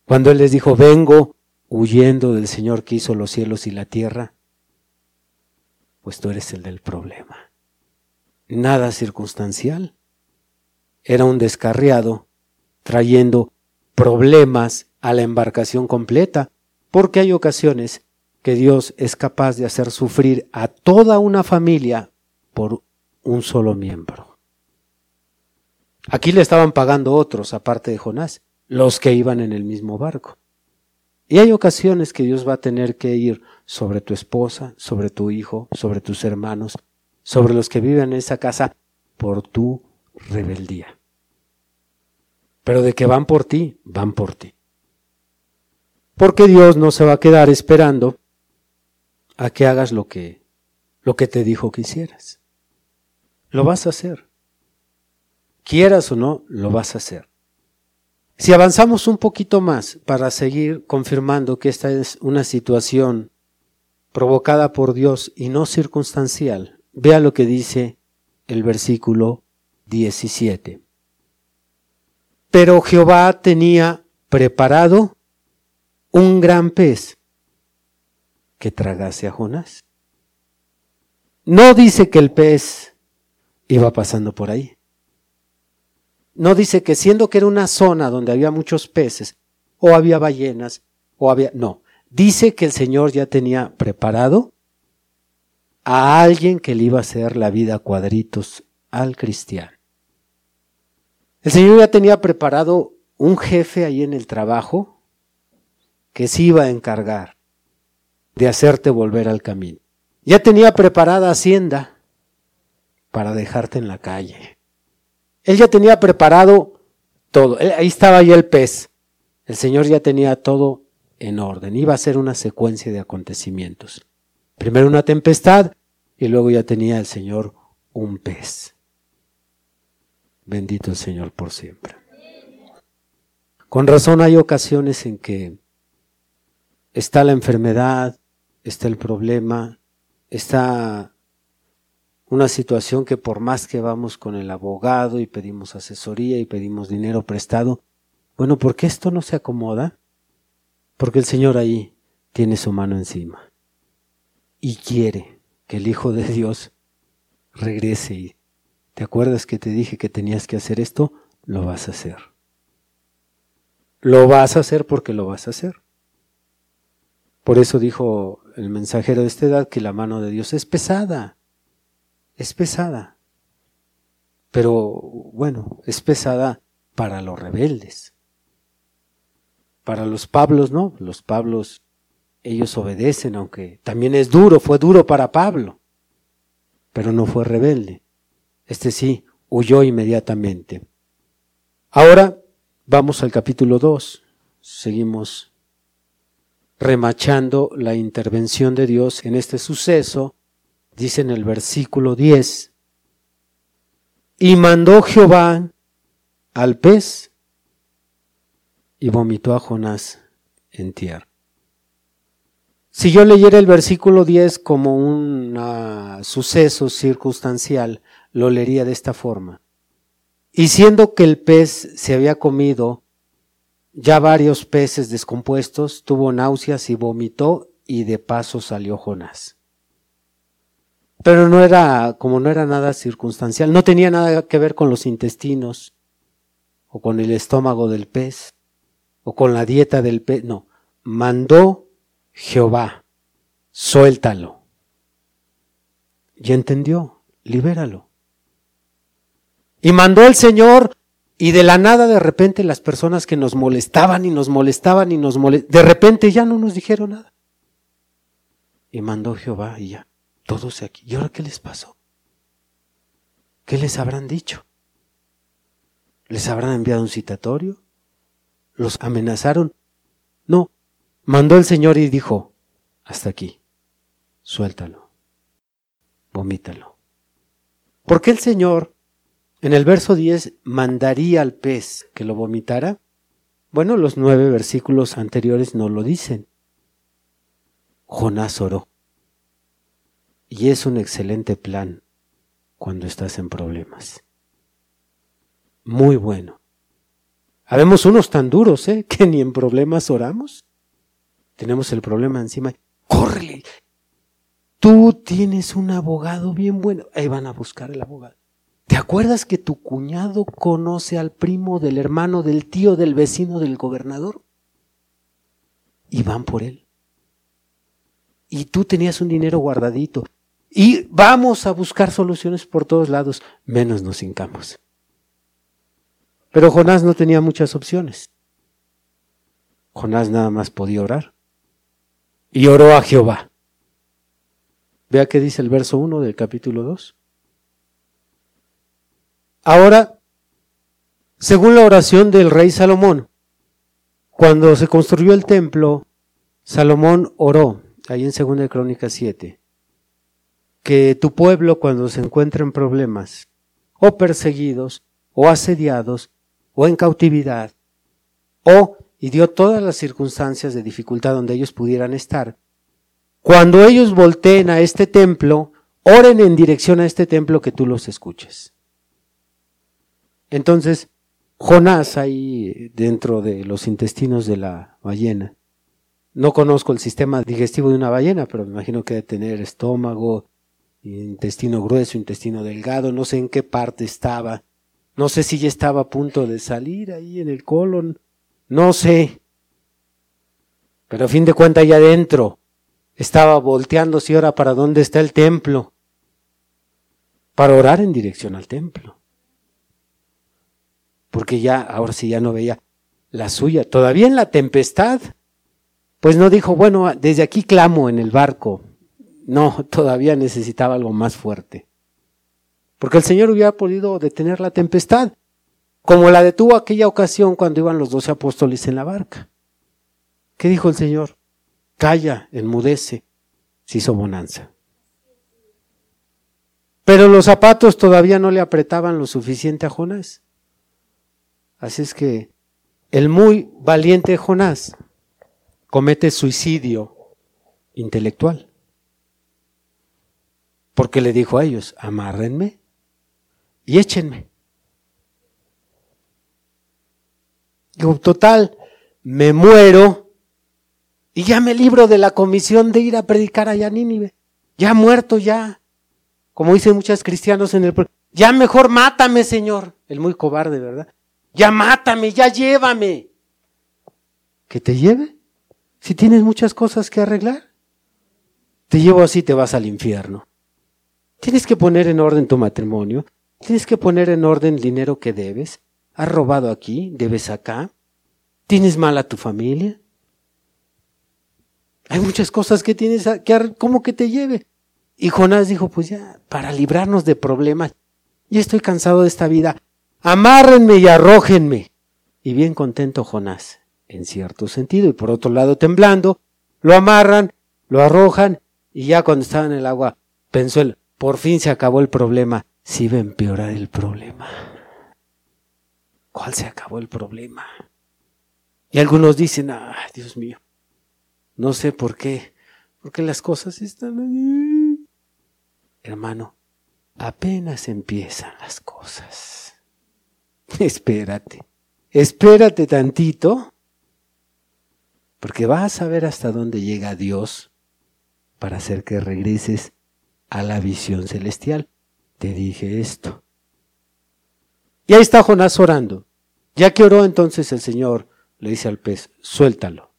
Cuando él les dijo, vengo huyendo del Señor que hizo los cielos y la tierra, pues tú eres el del problema. Nada circunstancial era un descarriado trayendo problemas a la embarcación completa, porque hay ocasiones que Dios es capaz de hacer sufrir a toda una familia por un solo miembro. Aquí le estaban pagando otros, aparte de Jonás, los que iban en el mismo barco. Y hay ocasiones que Dios va a tener que ir sobre tu esposa, sobre tu hijo, sobre tus hermanos, sobre los que viven en esa casa por tu rebeldía. Pero de que van por ti, van por ti. Porque Dios no se va a quedar esperando a que hagas lo que lo que te dijo que hicieras. Lo vas a hacer. Quieras o no, lo vas a hacer. Si avanzamos un poquito más para seguir confirmando que esta es una situación provocada por Dios y no circunstancial, vea lo que dice el versículo 17. Pero Jehová tenía preparado un gran pez que tragase a Jonás. No dice que el pez iba pasando por ahí. No dice que siendo que era una zona donde había muchos peces, o había ballenas, o había... No, dice que el Señor ya tenía preparado a alguien que le iba a hacer la vida a cuadritos al cristiano. El Señor ya tenía preparado un jefe ahí en el trabajo que se iba a encargar de hacerte volver al camino. Ya tenía preparada Hacienda para dejarte en la calle. Él ya tenía preparado todo. Ahí estaba ya el pez. El Señor ya tenía todo en orden. Iba a ser una secuencia de acontecimientos. Primero una tempestad y luego ya tenía el Señor un pez. Bendito el Señor por siempre. Con razón hay ocasiones en que está la enfermedad, está el problema, está una situación que por más que vamos con el abogado y pedimos asesoría y pedimos dinero prestado, bueno, ¿por qué esto no se acomoda? Porque el Señor ahí tiene su mano encima y quiere que el Hijo de Dios regrese y ¿te acuerdas que te dije que tenías que hacer esto? Lo vas a hacer. Lo vas a hacer porque lo vas a hacer. Por eso dijo el mensajero de esta edad que la mano de Dios es pesada, es pesada. Pero bueno, es pesada para los rebeldes. Para los Pablos no, los Pablos ellos obedecen, aunque también es duro, fue duro para Pablo, pero no fue rebelde. Este sí, huyó inmediatamente. Ahora vamos al capítulo 2. Seguimos remachando la intervención de Dios en este suceso, dice en el versículo 10, y mandó Jehová al pez y vomitó a Jonás en tierra. Si yo leyera el versículo 10 como un suceso circunstancial, lo leería de esta forma. Y siendo que el pez se había comido ya varios peces descompuestos, tuvo náuseas y vomitó y de paso salió Jonás. Pero no era, como no era nada circunstancial, no tenía nada que ver con los intestinos, o con el estómago del pez, o con la dieta del pez, no, mandó Jehová, suéltalo. Y entendió, libéralo. Y mandó el Señor y de la nada de repente las personas que nos molestaban y nos molestaban y nos molestaban, de repente ya no nos dijeron nada. Y mandó Jehová y ya, todos aquí. ¿Y ahora qué les pasó? ¿Qué les habrán dicho? ¿Les habrán enviado un citatorio? ¿Los amenazaron? No, mandó el Señor y dijo, hasta aquí, suéltalo, vomítalo. Porque el Señor en el verso 10 mandaría al pez que lo vomitara. Bueno, los nueve versículos anteriores no lo dicen. Jonás oró. Y es un excelente plan cuando estás en problemas. Muy bueno. Habemos unos tan duros, ¿eh? Que ni en problemas oramos. Tenemos el problema encima. ¡Córrele! Tú tienes un abogado bien bueno. Ahí van a buscar el abogado. ¿Te acuerdas que tu cuñado conoce al primo del hermano del tío del vecino del gobernador? Y van por él. Y tú tenías un dinero guardadito. Y vamos a buscar soluciones por todos lados, menos nos hincamos. Pero Jonás no tenía muchas opciones. Jonás nada más podía orar. Y oró a Jehová. Vea qué dice el verso 1 del capítulo 2. Ahora, según la oración del rey Salomón, cuando se construyó el templo, Salomón oró, ahí en 2 Crónicas 7, que tu pueblo cuando se encuentra en problemas, o perseguidos, o asediados, o en cautividad, o, y dio todas las circunstancias de dificultad donde ellos pudieran estar, cuando ellos volteen a este templo, oren en dirección a este templo que tú los escuches. Entonces, Jonás ahí dentro de los intestinos de la ballena. No conozco el sistema digestivo de una ballena, pero me imagino que debe tener estómago, intestino grueso, intestino delgado, no sé en qué parte estaba. No sé si ya estaba a punto de salir ahí en el colon, no sé. Pero a fin de cuentas allá adentro estaba volteándose ahora para dónde está el templo, para orar en dirección al templo porque ya, ahora sí ya no veía la suya. Todavía en la tempestad, pues no dijo, bueno, desde aquí clamo en el barco. No, todavía necesitaba algo más fuerte. Porque el Señor hubiera podido detener la tempestad, como la detuvo aquella ocasión cuando iban los doce apóstoles en la barca. ¿Qué dijo el Señor? Calla, enmudece, se hizo bonanza. Pero los zapatos todavía no le apretaban lo suficiente a Jonás. Así es que el muy valiente Jonás comete suicidio intelectual. Porque le dijo a ellos, amárrenme y échenme. Digo, total, me muero y ya me libro de la comisión de ir a predicar allá a Nínive. Ya muerto ya. Como dicen muchos cristianos en el... Ya mejor mátame, Señor. El muy cobarde, ¿verdad? Ya mátame, ya llévame. ¿Que te lleve? Si tienes muchas cosas que arreglar. Te llevo así, te vas al infierno. Tienes que poner en orden tu matrimonio. Tienes que poner en orden el dinero que debes. Has robado aquí, debes acá. Tienes mal a tu familia. Hay muchas cosas que tienes que, ¿cómo que te lleve? Y Jonás dijo, pues ya, para librarnos de problemas, ya estoy cansado de esta vida amárrenme y arrójenme. Y bien contento Jonás, en cierto sentido, y por otro lado temblando, lo amarran, lo arrojan, y ya cuando estaba en el agua, pensó él, por fin se acabó el problema, si iba a empeorar el problema. ¿Cuál se acabó el problema? Y algunos dicen, ay, Dios mío, no sé por qué, porque las cosas están... Ahí. Hermano, apenas empiezan las cosas. espérate, espérate tantito, porque vas a ver hasta dónde llega Dios para hacer que regreses a la visión celestial. Te dije esto. Y ahí está Jonás orando. Ya que oró entonces el Señor, le dice al pez, suéltalo.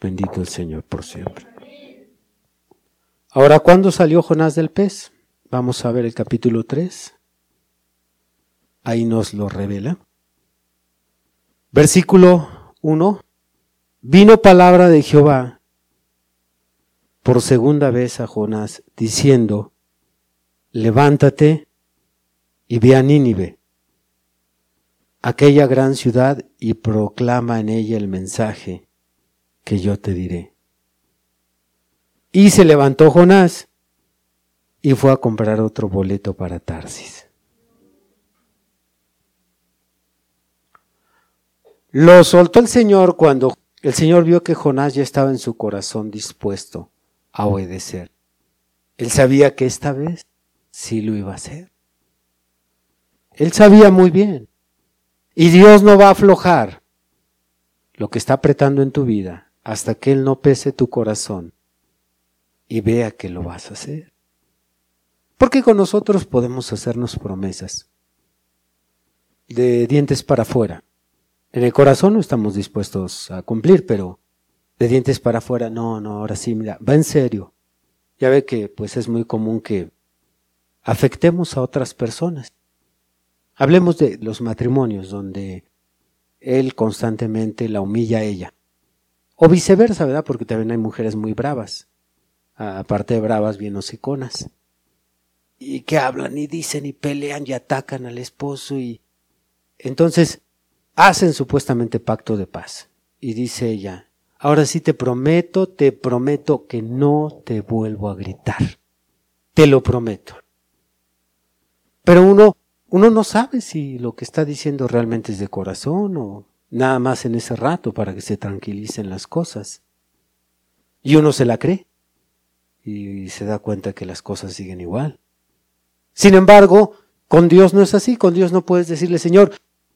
Bendito el Señor por siempre. Ahora, ¿cuándo salió Jonás del pez? Vamos a ver el capítulo 3. Ahí nos lo revela. Versículo 1. Vino palabra de Jehová por segunda vez a Jonás, diciendo, levántate y ve a Nínive, aquella gran ciudad, y proclama en ella el mensaje que yo te diré. Y se levantó Jonás y fue a comprar otro boleto para Tarsis. Lo soltó el Señor cuando el Señor vio que Jonás ya estaba en su corazón dispuesto a obedecer. Él sabía que esta vez sí lo iba a hacer. Él sabía muy bien. Y Dios no va a aflojar lo que está apretando en tu vida hasta que Él no pese tu corazón y vea que lo vas a hacer. Porque con nosotros podemos hacernos promesas de dientes para afuera. En el corazón no estamos dispuestos a cumplir, pero de dientes para afuera, no, no, ahora sí, mira, va en serio. Ya ve que pues es muy común que afectemos a otras personas. Hablemos de los matrimonios donde él constantemente la humilla a ella. O viceversa, ¿verdad? Porque también hay mujeres muy bravas. Aparte de bravas, bien hociconas. Y que hablan y dicen y pelean y atacan al esposo y entonces hacen supuestamente pacto de paz. Y dice ella, ahora sí te prometo, te prometo que no te vuelvo a gritar. Te lo prometo. Pero uno, uno no sabe si lo que está diciendo realmente es de corazón o nada más en ese rato para que se tranquilicen las cosas. Y uno se la cree y se da cuenta que las cosas siguen igual. Sin embargo, con Dios no es así, con Dios no puedes decirle, Señor,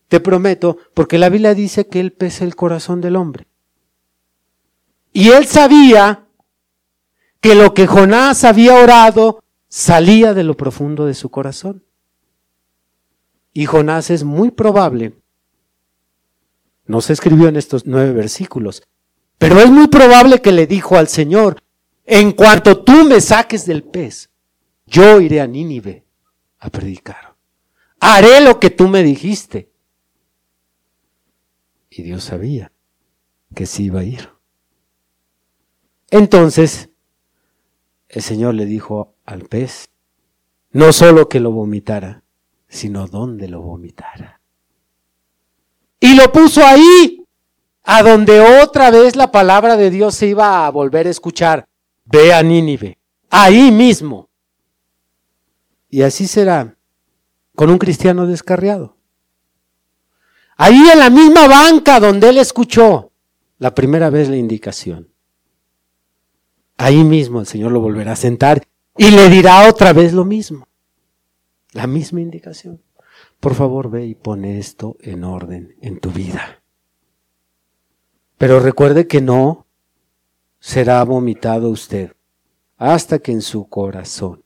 te prometo, porque la Biblia dice que Él pesa el corazón del hombre. Y Él sabía que lo que Jonás había orado salía de lo profundo de su corazón. Y Jonás es muy probable, no se escribió en estos nueve versículos, pero es muy probable que le dijo al Señor, en cuanto tú me saques del pez, yo iré a Nínive a predicar. Haré lo que tú me dijiste. Y Dios sabía que sí iba a ir. Entonces, el Señor le dijo al pez, no solo que lo vomitara, sino dónde lo vomitara. Y lo puso ahí, a donde otra vez la palabra de Dios se iba a volver a escuchar. Ve a Nínive, ahí mismo. Y así será con un cristiano descarriado. Ahí en la misma banca donde él escuchó la primera vez la indicación. Ahí mismo el Señor lo volverá a sentar y le dirá otra vez lo mismo. La misma indicación. Por favor, ve y pone esto en orden en tu vida. Pero recuerde que no será vomitado usted hasta que en su corazón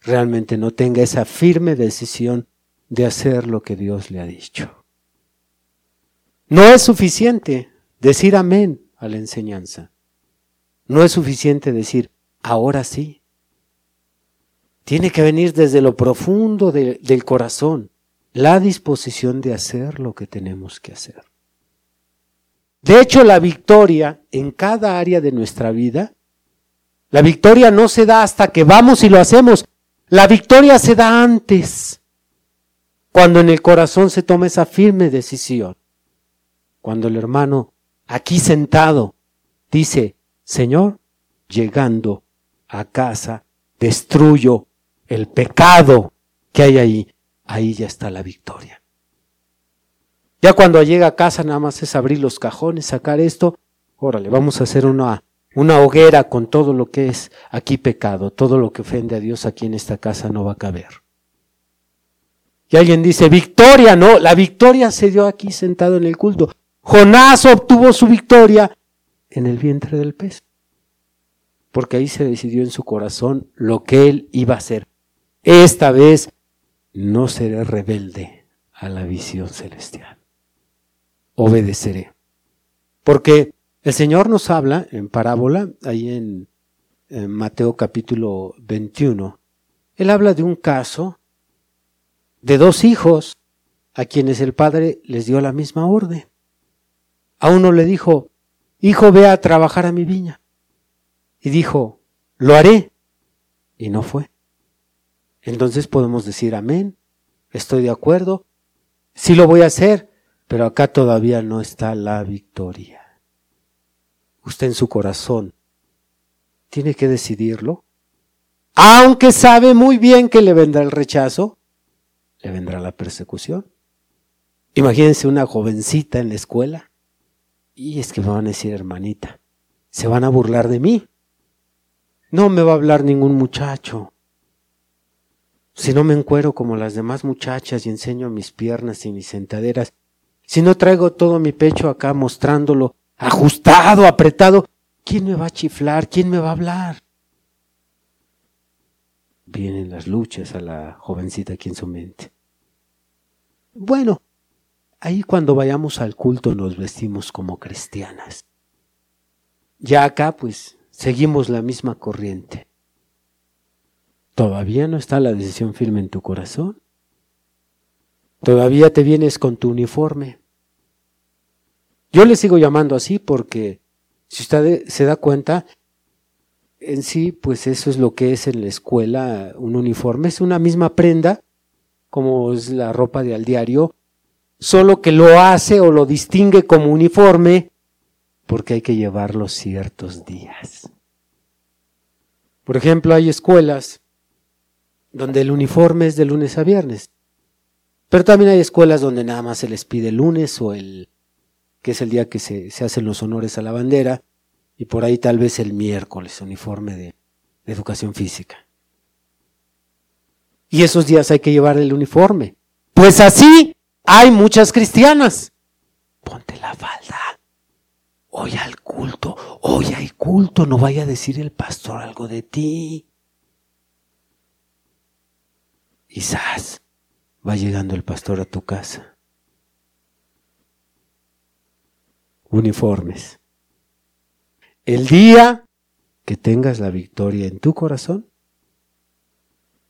realmente no tenga esa firme decisión de hacer lo que Dios le ha dicho. No es suficiente decir amén a la enseñanza. No es suficiente decir ahora sí. Tiene que venir desde lo profundo del corazón la disposición de hacer lo que tenemos que hacer. De hecho, la victoria en cada área de nuestra vida, la victoria no se da hasta que vamos y lo hacemos. La victoria se da antes, cuando en el corazón se toma esa firme decisión. Cuando el hermano aquí sentado dice, Señor, llegando a casa, destruyo el pecado que hay ahí, ahí ya está la victoria. Ya cuando llega a casa nada más es abrir los cajones, sacar esto, órale, vamos a hacer una, una hoguera con todo lo que es aquí pecado, todo lo que ofende a Dios aquí en esta casa no va a caber. Y alguien dice, victoria, no, la victoria se dio aquí sentado en el culto. Jonás obtuvo su victoria en el vientre del pez porque ahí se decidió en su corazón lo que él iba a hacer. Esta vez no seré rebelde a la visión celestial. Obedeceré. Porque El Señor nos habla en parábola, ahí en, en Mateo capítulo 21. Él habla de un caso de dos hijos a quienes el padre les dio la misma orden. A uno le dijo, Hijo, ve a trabajar a mi viña. Y dijo, Lo haré. Y no fue. Entonces podemos decir, amén, estoy de acuerdo, sí lo voy a hacer, pero acá todavía no está la victoria. Usted en su corazón tiene que decidirlo, aunque sabe muy bien que le vendrá el rechazo, le vendrá la persecución. Imagínense una jovencita en la escuela. Y es que me van a decir, hermanita, se van a burlar de mí. No me va a hablar ningún muchacho. Si no me encuero como las demás muchachas y enseño mis piernas y mis sentaderas, si no traigo todo mi pecho acá mostrándolo ajustado, apretado, ¿quién me va a chiflar? ¿Quién me va a hablar? Vienen las luchas a la jovencita aquí en su mente. Bueno, ahí cuando vayamos al culto nos vestimos como cristianas. Ya acá pues seguimos la misma corriente. Todavía no está la decisión firme en tu corazón. Todavía te vienes con tu uniforme. Yo le sigo llamando así porque si usted se da cuenta, en sí, pues eso es lo que es en la escuela un uniforme. Es una misma prenda, como es la ropa de al diario, solo que lo hace o lo distingue como uniforme porque hay que llevarlo ciertos días. Por ejemplo, hay escuelas donde el uniforme es de lunes a viernes, pero también hay escuelas donde nada más se les pide el lunes o el que es el día que se, se hacen los honores a la bandera, y por ahí tal vez el miércoles, uniforme de educación física. Y esos días hay que llevar el uniforme. Pues así hay muchas cristianas. Ponte la falda. Hoy al culto, hoy hay culto, no vaya a decir el pastor algo de ti. Quizás va llegando el pastor a tu casa. Uniformes. El día que tengas la victoria en tu corazón,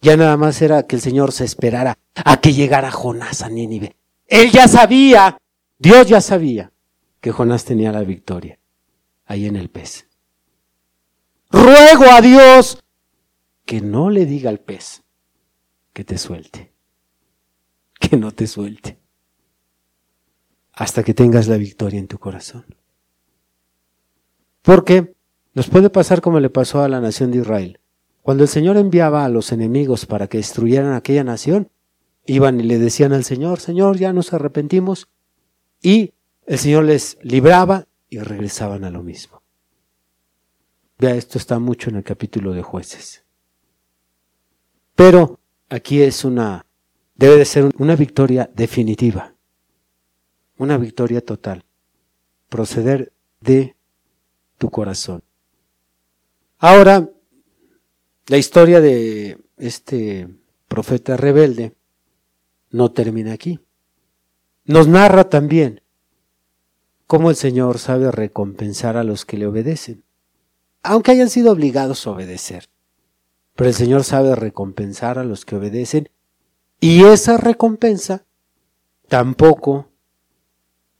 ya nada más era que el Señor se esperara a que llegara Jonás a Nínive. Él ya sabía, Dios ya sabía que Jonás tenía la victoria ahí en el pez. Ruego a Dios que no le diga al pez que te suelte, que no te suelte, hasta que tengas la victoria en tu corazón. Porque nos puede pasar como le pasó a la nación de Israel. Cuando el Señor enviaba a los enemigos para que destruyeran aquella nación, iban y le decían al Señor, Señor, ya nos arrepentimos. Y el Señor les libraba y regresaban a lo mismo. Vea, esto está mucho en el capítulo de jueces. Pero aquí es una, debe de ser una victoria definitiva, una victoria total, proceder de tu corazón. Ahora, la historia de este profeta rebelde no termina aquí. Nos narra también cómo el Señor sabe recompensar a los que le obedecen, aunque hayan sido obligados a obedecer. Pero el Señor sabe recompensar a los que obedecen y esa recompensa tampoco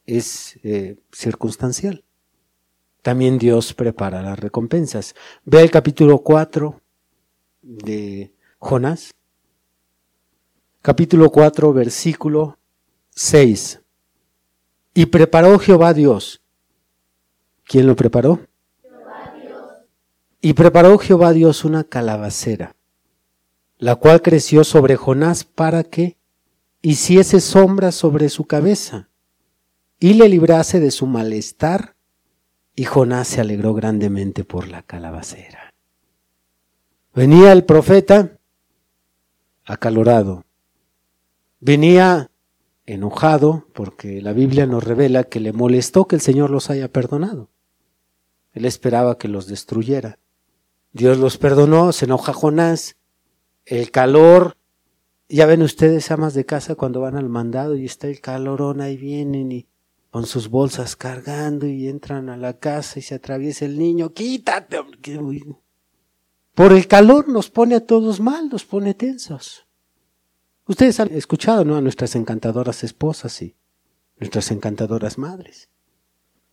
es eh, circunstancial. También Dios prepara las recompensas. Ve el capítulo 4 de Jonás capítulo 4, versículo 6. Y preparó Jehová Dios. ¿Quién lo preparó? Y preparó Jehová Dios una calabacera, la cual creció sobre Jonás para que hiciese sombra sobre su cabeza y le librase de su malestar. Y Jonás se alegró grandemente por la calabacera. Venía el profeta acalorado, venía enojado porque la Biblia nos revela que le molestó que el Señor los haya perdonado. Él esperaba que los destruyera. Dios los perdonó, se enoja Jonás, el calor, ya ven ustedes amas de casa cuando van al mandado y está el calorón, ahí vienen y con sus bolsas cargando y entran a la casa y se atraviesa el niño, quítate. Por el calor nos pone a todos mal, nos pone tensos. Ustedes han escuchado, ¿no? A nuestras encantadoras esposas y nuestras encantadoras madres.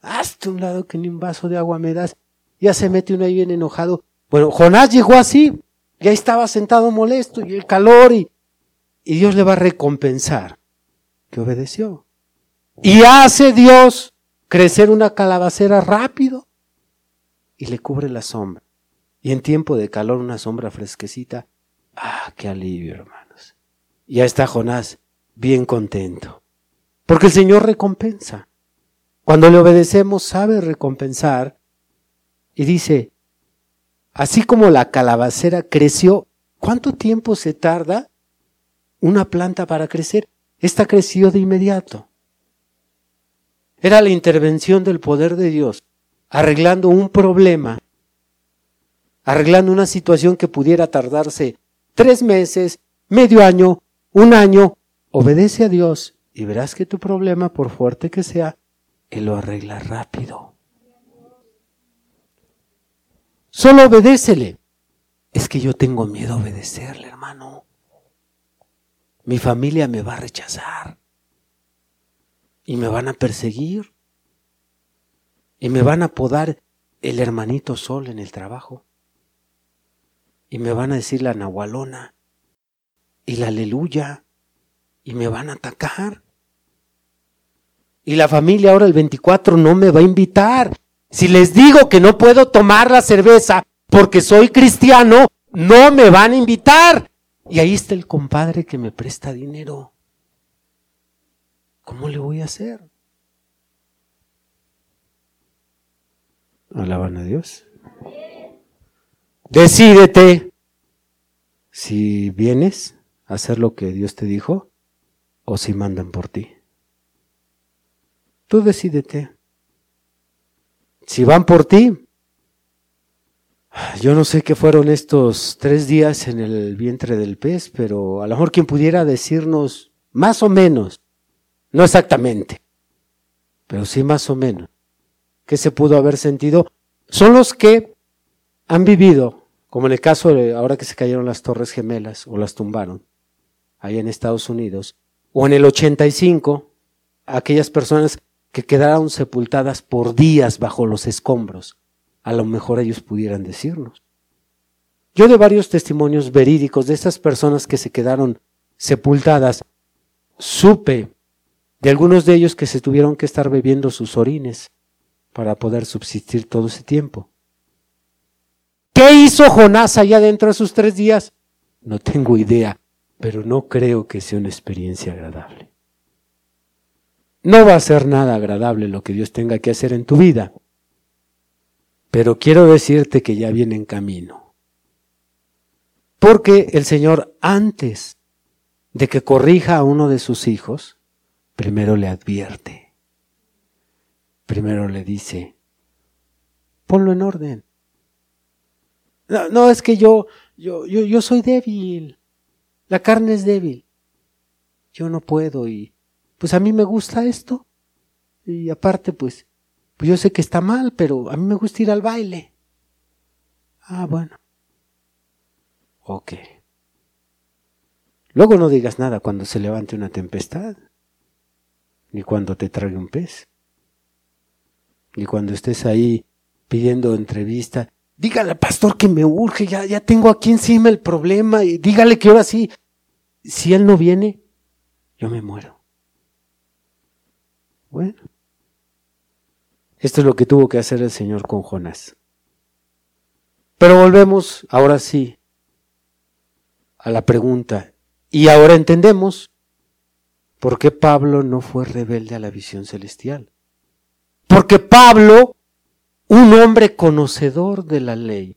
Hazte un lado que ni un vaso de agua me das. Ya se mete uno ahí bien enojado. Bueno, Jonás llegó así, ya estaba sentado molesto y el calor y, y Dios le va a recompensar que obedeció. Y hace Dios crecer una calabacera rápido y le cubre la sombra. Y en tiempo de calor una sombra fresquecita. Ah, qué alivio, hermanos. Ya está Jonás bien contento. Porque el Señor recompensa. Cuando le obedecemos sabe recompensar. Y dice, así como la calabacera creció, ¿cuánto tiempo se tarda una planta para crecer? Esta creció de inmediato. Era la intervención del poder de Dios, arreglando un problema, arreglando una situación que pudiera tardarse tres meses, medio año, un año. Obedece a Dios y verás que tu problema, por fuerte que sea, Él lo arregla rápido. Solo obedécele. Es que yo tengo miedo a obedecerle, hermano. Mi familia me va a rechazar y me van a perseguir y me van a podar el hermanito sol en el trabajo y me van a decir la nahualona y la aleluya y me van a atacar. Y la familia ahora el 24 no me va a invitar. Si les digo que no puedo tomar la cerveza porque soy cristiano, no me van a invitar. Y ahí está el compadre que me presta dinero. ¿Cómo le voy a hacer? Alaban a Dios. Decídete si vienes hacer lo que Dios te dijo o si mandan por ti. Tú decídete. Si van por ti, yo no sé qué fueron estos tres días en el vientre del pez, pero a lo mejor quien pudiera decirnos más o menos no exactamente, pero sí más o menos. ¿Qué se pudo haber sentido? Son los que han vivido, como en el caso de ahora que se cayeron las Torres Gemelas o las tumbaron, ahí en Estados Unidos, o en el 85, aquellas personas que quedaron sepultadas por días bajo los escombros. A lo mejor ellos pudieran decirnos. Yo de varios testimonios verídicos de esas personas que se quedaron sepultadas, supe de algunos de ellos que se tuvieron que estar bebiendo sus orines para poder subsistir todo ese tiempo. ¿Qué hizo Jonás allá dentro de sus tres días? No tengo idea, pero no creo que sea una experiencia agradable. No va a ser nada agradable lo que Dios tenga que hacer en tu vida, pero quiero decirte que ya viene en camino. Porque el Señor antes de que corrija a uno de sus hijos, primero le advierte, primero le dice, ponlo en orden. No, es que yo, yo, yo, yo soy débil, la carne es débil, yo no puedo y pues a mí me gusta esto y aparte pues, pues yo sé que está mal, pero a mí me gusta ir al baile. Ah, bueno. Ok. Luego no digas nada cuando se levante una tempestad ni cuando te trague un pez, ni cuando estés ahí pidiendo entrevista. Dígale al pastor que me urge, ya, ya tengo aquí encima el problema, y dígale que ahora sí, si él no viene, yo me muero. Bueno, esto es lo que tuvo que hacer el Señor con Jonás. Pero volvemos ahora sí a la pregunta. Y ahora entendemos ¿Por qué Pablo no fue rebelde a la visión celestial? Porque Pablo, un hombre conocedor de la ley,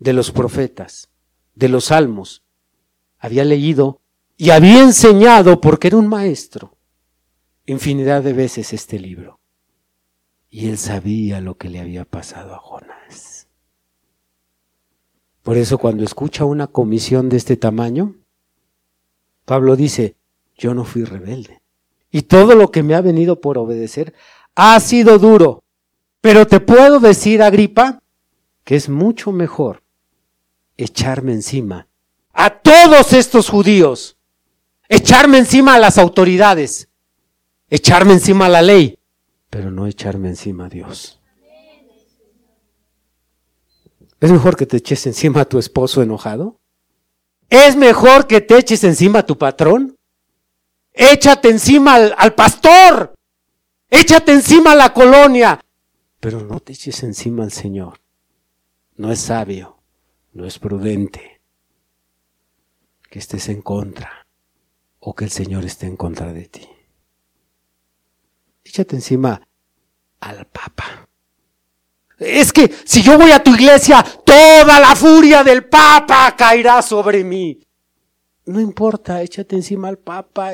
de los profetas, de los salmos, había leído y había enseñado, porque era un maestro, infinidad de veces este libro. Y él sabía lo que le había pasado a Jonás. Por eso cuando escucha una comisión de este tamaño, Pablo dice, yo no fui rebelde. y todo lo que me ha venido por obedecer ha sido duro. Pero te puedo decir, Agripa, que es mucho mejor echarme encima a todos estos judíos, echarme encima a las autoridades, echarme encima a la ley, pero no echarme encima a Dios. ¿Es mejor que te eches encima a tu esposo enojado? ¿Es mejor que te eches encima a tu patrón? Échate encima al, al pastor. Échate encima a la colonia. Pero no te eches encima al Señor. No es sabio, no es prudente que estés en contra o que el Señor esté en contra de ti. Échate encima al Papa. Es que si yo voy a tu iglesia, toda la furia del Papa caerá sobre mí. No importa, échate encima al Papa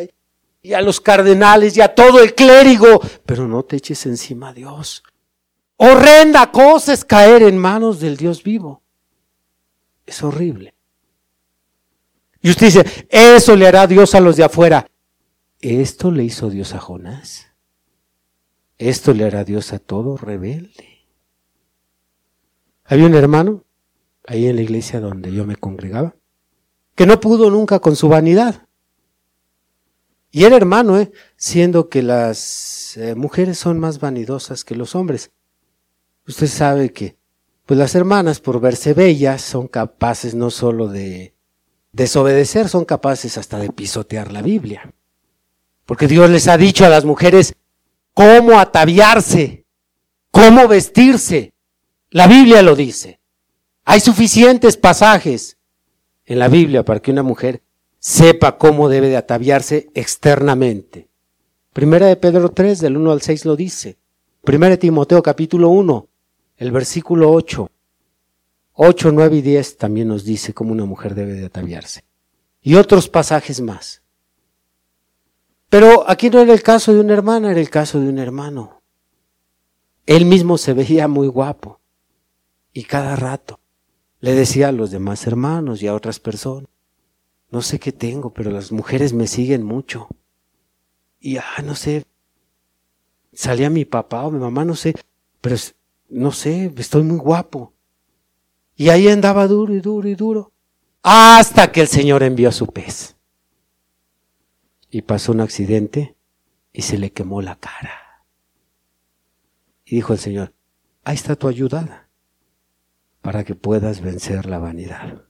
y a los cardenales y a todo el clérigo, pero no te eches encima a Dios. Horrenda cosa es caer en manos del Dios vivo. Es horrible. Y usted dice, eso le hará Dios a los de afuera. Esto le hizo Dios a Jonás. Esto le hará Dios a todo rebelde. Había un hermano ahí en la iglesia donde yo me congregaba que no pudo nunca con su vanidad. Y era hermano, ¿eh? siendo que las eh, mujeres son más vanidosas que los hombres. Usted sabe que pues las hermanas, por verse bellas, son capaces no solo de desobedecer, son capaces hasta de pisotear la Biblia. Porque Dios les ha dicho a las mujeres cómo ataviarse, cómo vestirse. La Biblia lo dice. Hay suficientes pasajes en la Biblia para que una mujer sepa cómo debe de ataviarse externamente. Primera de Pedro 3, del 1 al 6 lo dice. Primera de Timoteo capítulo 1, el versículo 8. 8, 9 y 10 también nos dice cómo una mujer debe de ataviarse. Y otros pasajes más. Pero aquí no era el caso de una hermana, era el caso de un hermano. Él mismo se veía muy guapo. Y cada rato le decía a los demás hermanos y a otras personas, no sé qué tengo, pero las mujeres me siguen mucho. Y, ah, no sé, salía mi papá o mi mamá, no sé, pero no sé, estoy muy guapo. Y ahí andaba duro y duro y duro, hasta que el Señor envió su pez. Y pasó un accidente y se le quemó la cara. Y dijo el Señor, ahí está tu ayudada para que puedas vencer la vanidad.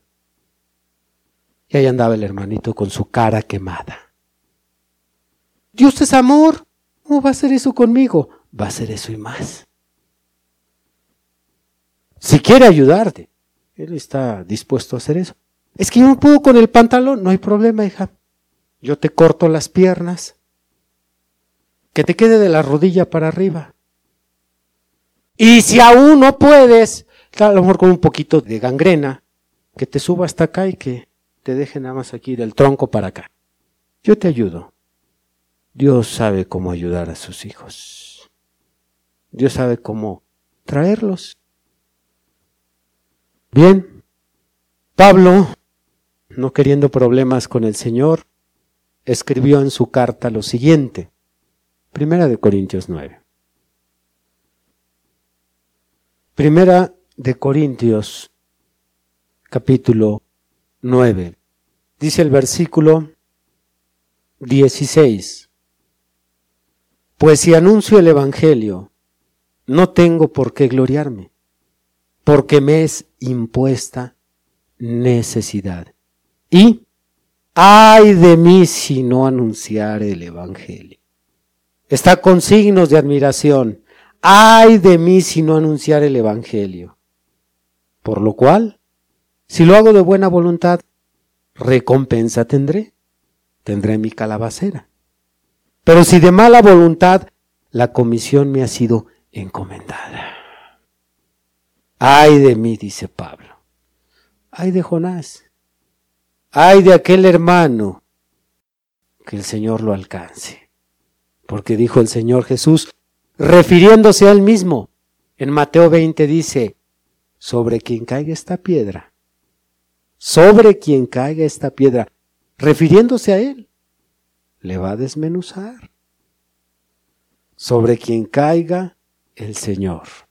Y ahí andaba el hermanito con su cara quemada. Dios es amor. ¿Cómo va a hacer eso conmigo? Va a hacer eso y más. Si quiere ayudarte, Él está dispuesto a hacer eso. Es que yo no puedo con el pantalón. No hay problema, hija. Yo te corto las piernas. Que te quede de la rodilla para arriba. Y si aún no puedes, a lo mejor con un poquito de gangrena, que te suba hasta acá y que te deje nada más aquí del tronco para acá. Yo te ayudo. Dios sabe cómo ayudar a sus hijos. Dios sabe cómo traerlos. Bien, Pablo, no queriendo problemas con el Señor, escribió en su carta lo siguiente. Primera de Corintios 9. Primera de Corintios capítulo 9. Dice el versículo 16. Pues si anuncio el Evangelio, no tengo por qué gloriarme, porque me es impuesta necesidad. Y ay de mí si no anunciar el Evangelio. Está con signos de admiración. Ay de mí si no anunciar el Evangelio. Por lo cual, si lo hago de buena voluntad, recompensa tendré. Tendré mi calabacera. Pero si de mala voluntad, la comisión me ha sido encomendada. Ay de mí, dice Pablo. Ay de Jonás. Ay de aquel hermano. Que el Señor lo alcance. Porque dijo el Señor Jesús, refiriéndose a él mismo. En Mateo 20 dice, sobre quien caiga esta piedra, sobre quien caiga esta piedra, refiriéndose a él, le va a desmenuzar, sobre quien caiga el Señor.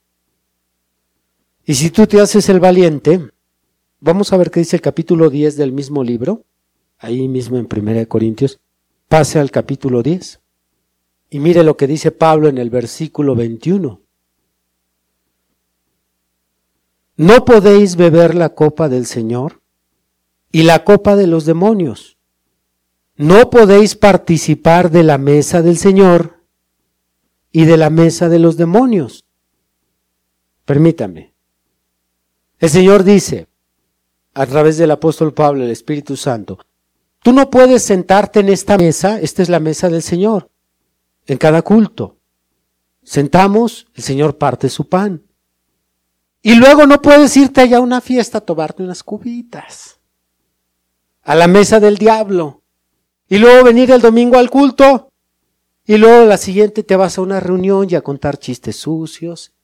Y si tú te haces el valiente, vamos a ver qué dice el capítulo 10 del mismo libro, ahí mismo en 1 Corintios, pase al capítulo 10 y mire lo que dice Pablo en el versículo 21. No podéis beber la copa del Señor y la copa de los demonios. No podéis participar de la mesa del Señor y de la mesa de los demonios. Permítame. El Señor dice, a través del apóstol Pablo, el Espíritu Santo, tú no puedes sentarte en esta mesa, esta es la mesa del Señor, en cada culto. Sentamos, el Señor parte su pan. Y luego no puedes irte allá a una fiesta a tomarte unas cubitas. A la mesa del diablo. Y luego venir el domingo al culto. Y luego la siguiente te vas a una reunión y a contar chistes sucios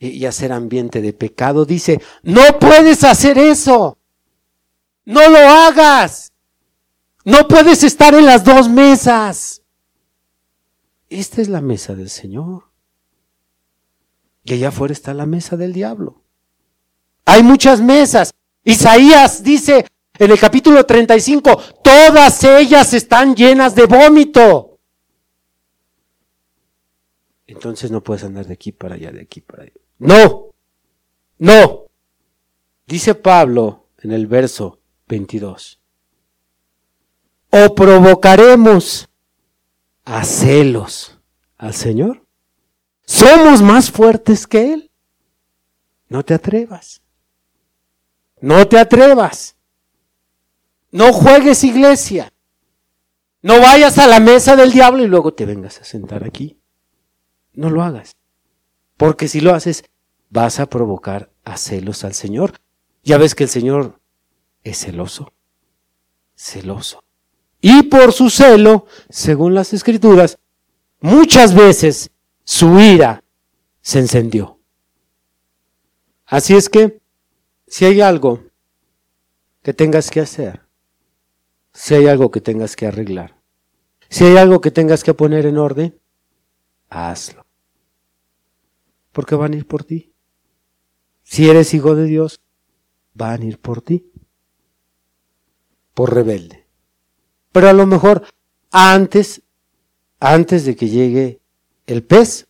y hacer ambiente de pecado. Dice, no puedes hacer eso. No lo hagas. No puedes estar en las dos mesas. Esta es la mesa del Señor. Y allá afuera está la mesa del diablo. Hay muchas mesas. Isaías dice en el capítulo 35, todas ellas están llenas de vómito. Entonces no puedes andar de aquí para allá, de aquí para allá. No, no. Dice Pablo en el verso 22. O provocaremos a celos al Señor. Somos más fuertes que Él. No te atrevas. No te atrevas. No juegues iglesia. No vayas a la mesa del diablo y luego te vengas a sentar aquí. No lo hagas. Porque si lo haces, vas a provocar a celos al Señor. Ya ves que el Señor es celoso. Celoso. Y por su celo, según las escrituras, muchas veces su ira se encendió. Así es que, si hay algo que tengas que hacer, si hay algo que tengas que arreglar, si hay algo que tengas que poner en orden, hazlo porque van a ir por ti. Si eres hijo de Dios, van a ir por ti. Por rebelde. Pero a lo mejor antes, antes de que llegue el pez,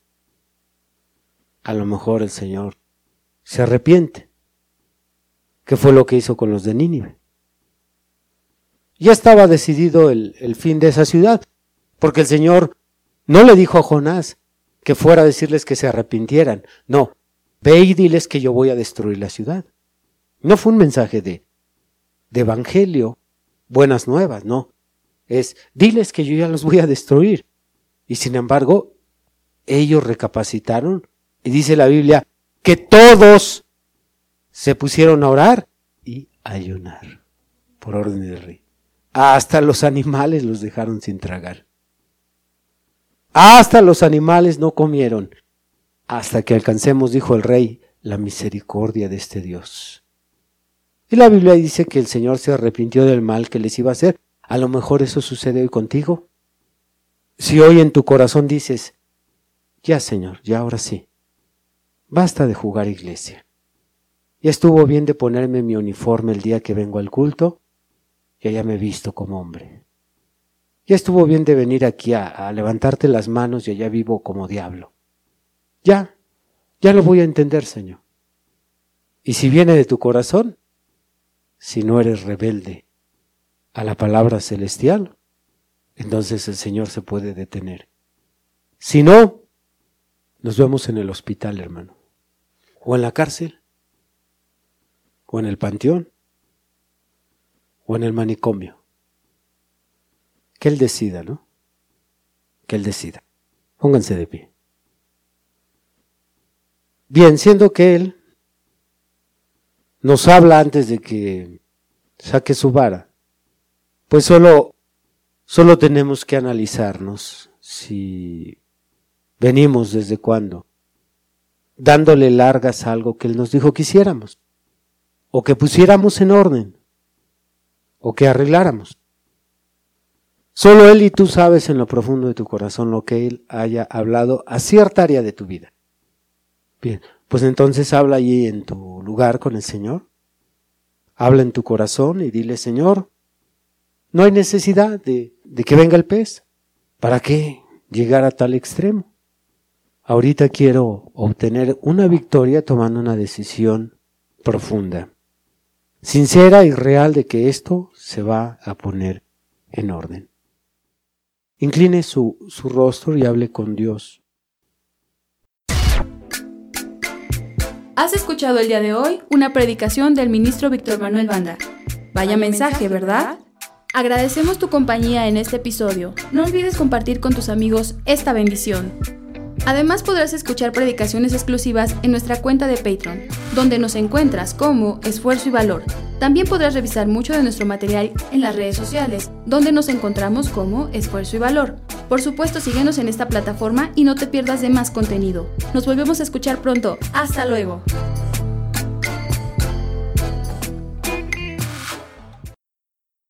a lo mejor el Señor se arrepiente. ¿Qué fue lo que hizo con los de Nínive? Ya estaba decidido el, el fin de esa ciudad, porque el Señor no le dijo a Jonás, que fuera a decirles que se arrepintieran. No, ve y diles que yo voy a destruir la ciudad. No fue un mensaje de, de evangelio, buenas nuevas, no. Es, diles que yo ya los voy a destruir. Y sin embargo, ellos recapacitaron y dice la Biblia que todos se pusieron a orar y ayunar por orden del rey. Hasta los animales los dejaron sin tragar. Hasta los animales no comieron, hasta que alcancemos, dijo el rey, la misericordia de este Dios. Y la Biblia dice que el Señor se arrepintió del mal que les iba a hacer. A lo mejor eso sucede hoy contigo. Si hoy en tu corazón dices, ya Señor, ya ahora sí, basta de jugar iglesia. Ya estuvo bien de ponerme mi uniforme el día que vengo al culto, y ya me he visto como hombre. Ya estuvo bien de venir aquí a, levantarte las manos y allá vivo como diablo. Ya, ya lo voy a entender, Señor. Y si viene de tu corazón, si no eres rebelde a la palabra celestial, entonces el Señor se puede detener. Si no, nos vemos en el hospital, hermano, o en la cárcel, o en el panteón, o en el manicomio. Que Él decida, ¿no? Que Él decida. Pónganse de pie. Bien, siendo que Él nos habla antes de que saque su vara, pues solo, solo tenemos que analizarnos si venimos desde cuándo, dándole largas a algo que Él nos dijo que hiciéramos, o que pusiéramos en orden, o que arregláramos. Solo Él y tú sabes en lo profundo de tu corazón lo que Él haya hablado a cierta área de tu vida. Bien, pues entonces habla allí en tu lugar con el Señor. Habla en tu corazón y dile, Señor, no hay necesidad de, que venga el pez. ¿Para qué llegar a tal extremo? Ahorita quiero obtener una victoria tomando una decisión profunda, sincera y real de que esto se va a poner en orden. Incline su, su rostro y hable con Dios. Has escuchado el día de hoy una predicación del ministro Víctor Manuel Banda. Vaya mensaje, ¿verdad? Agradecemos tu compañía en este episodio. No olvides compartir con tus amigos esta bendición. Además podrás escuchar predicaciones exclusivas en nuestra cuenta de Patreon, donde nos encuentras como Esfuerzo y Valor. También podrás revisar mucho de nuestro material en las redes sociales, donde nos encontramos como Esfuerzo y Valor. Por supuesto, síguenos en esta plataforma y no te pierdas de más contenido. Nos volvemos a escuchar pronto. Hasta luego.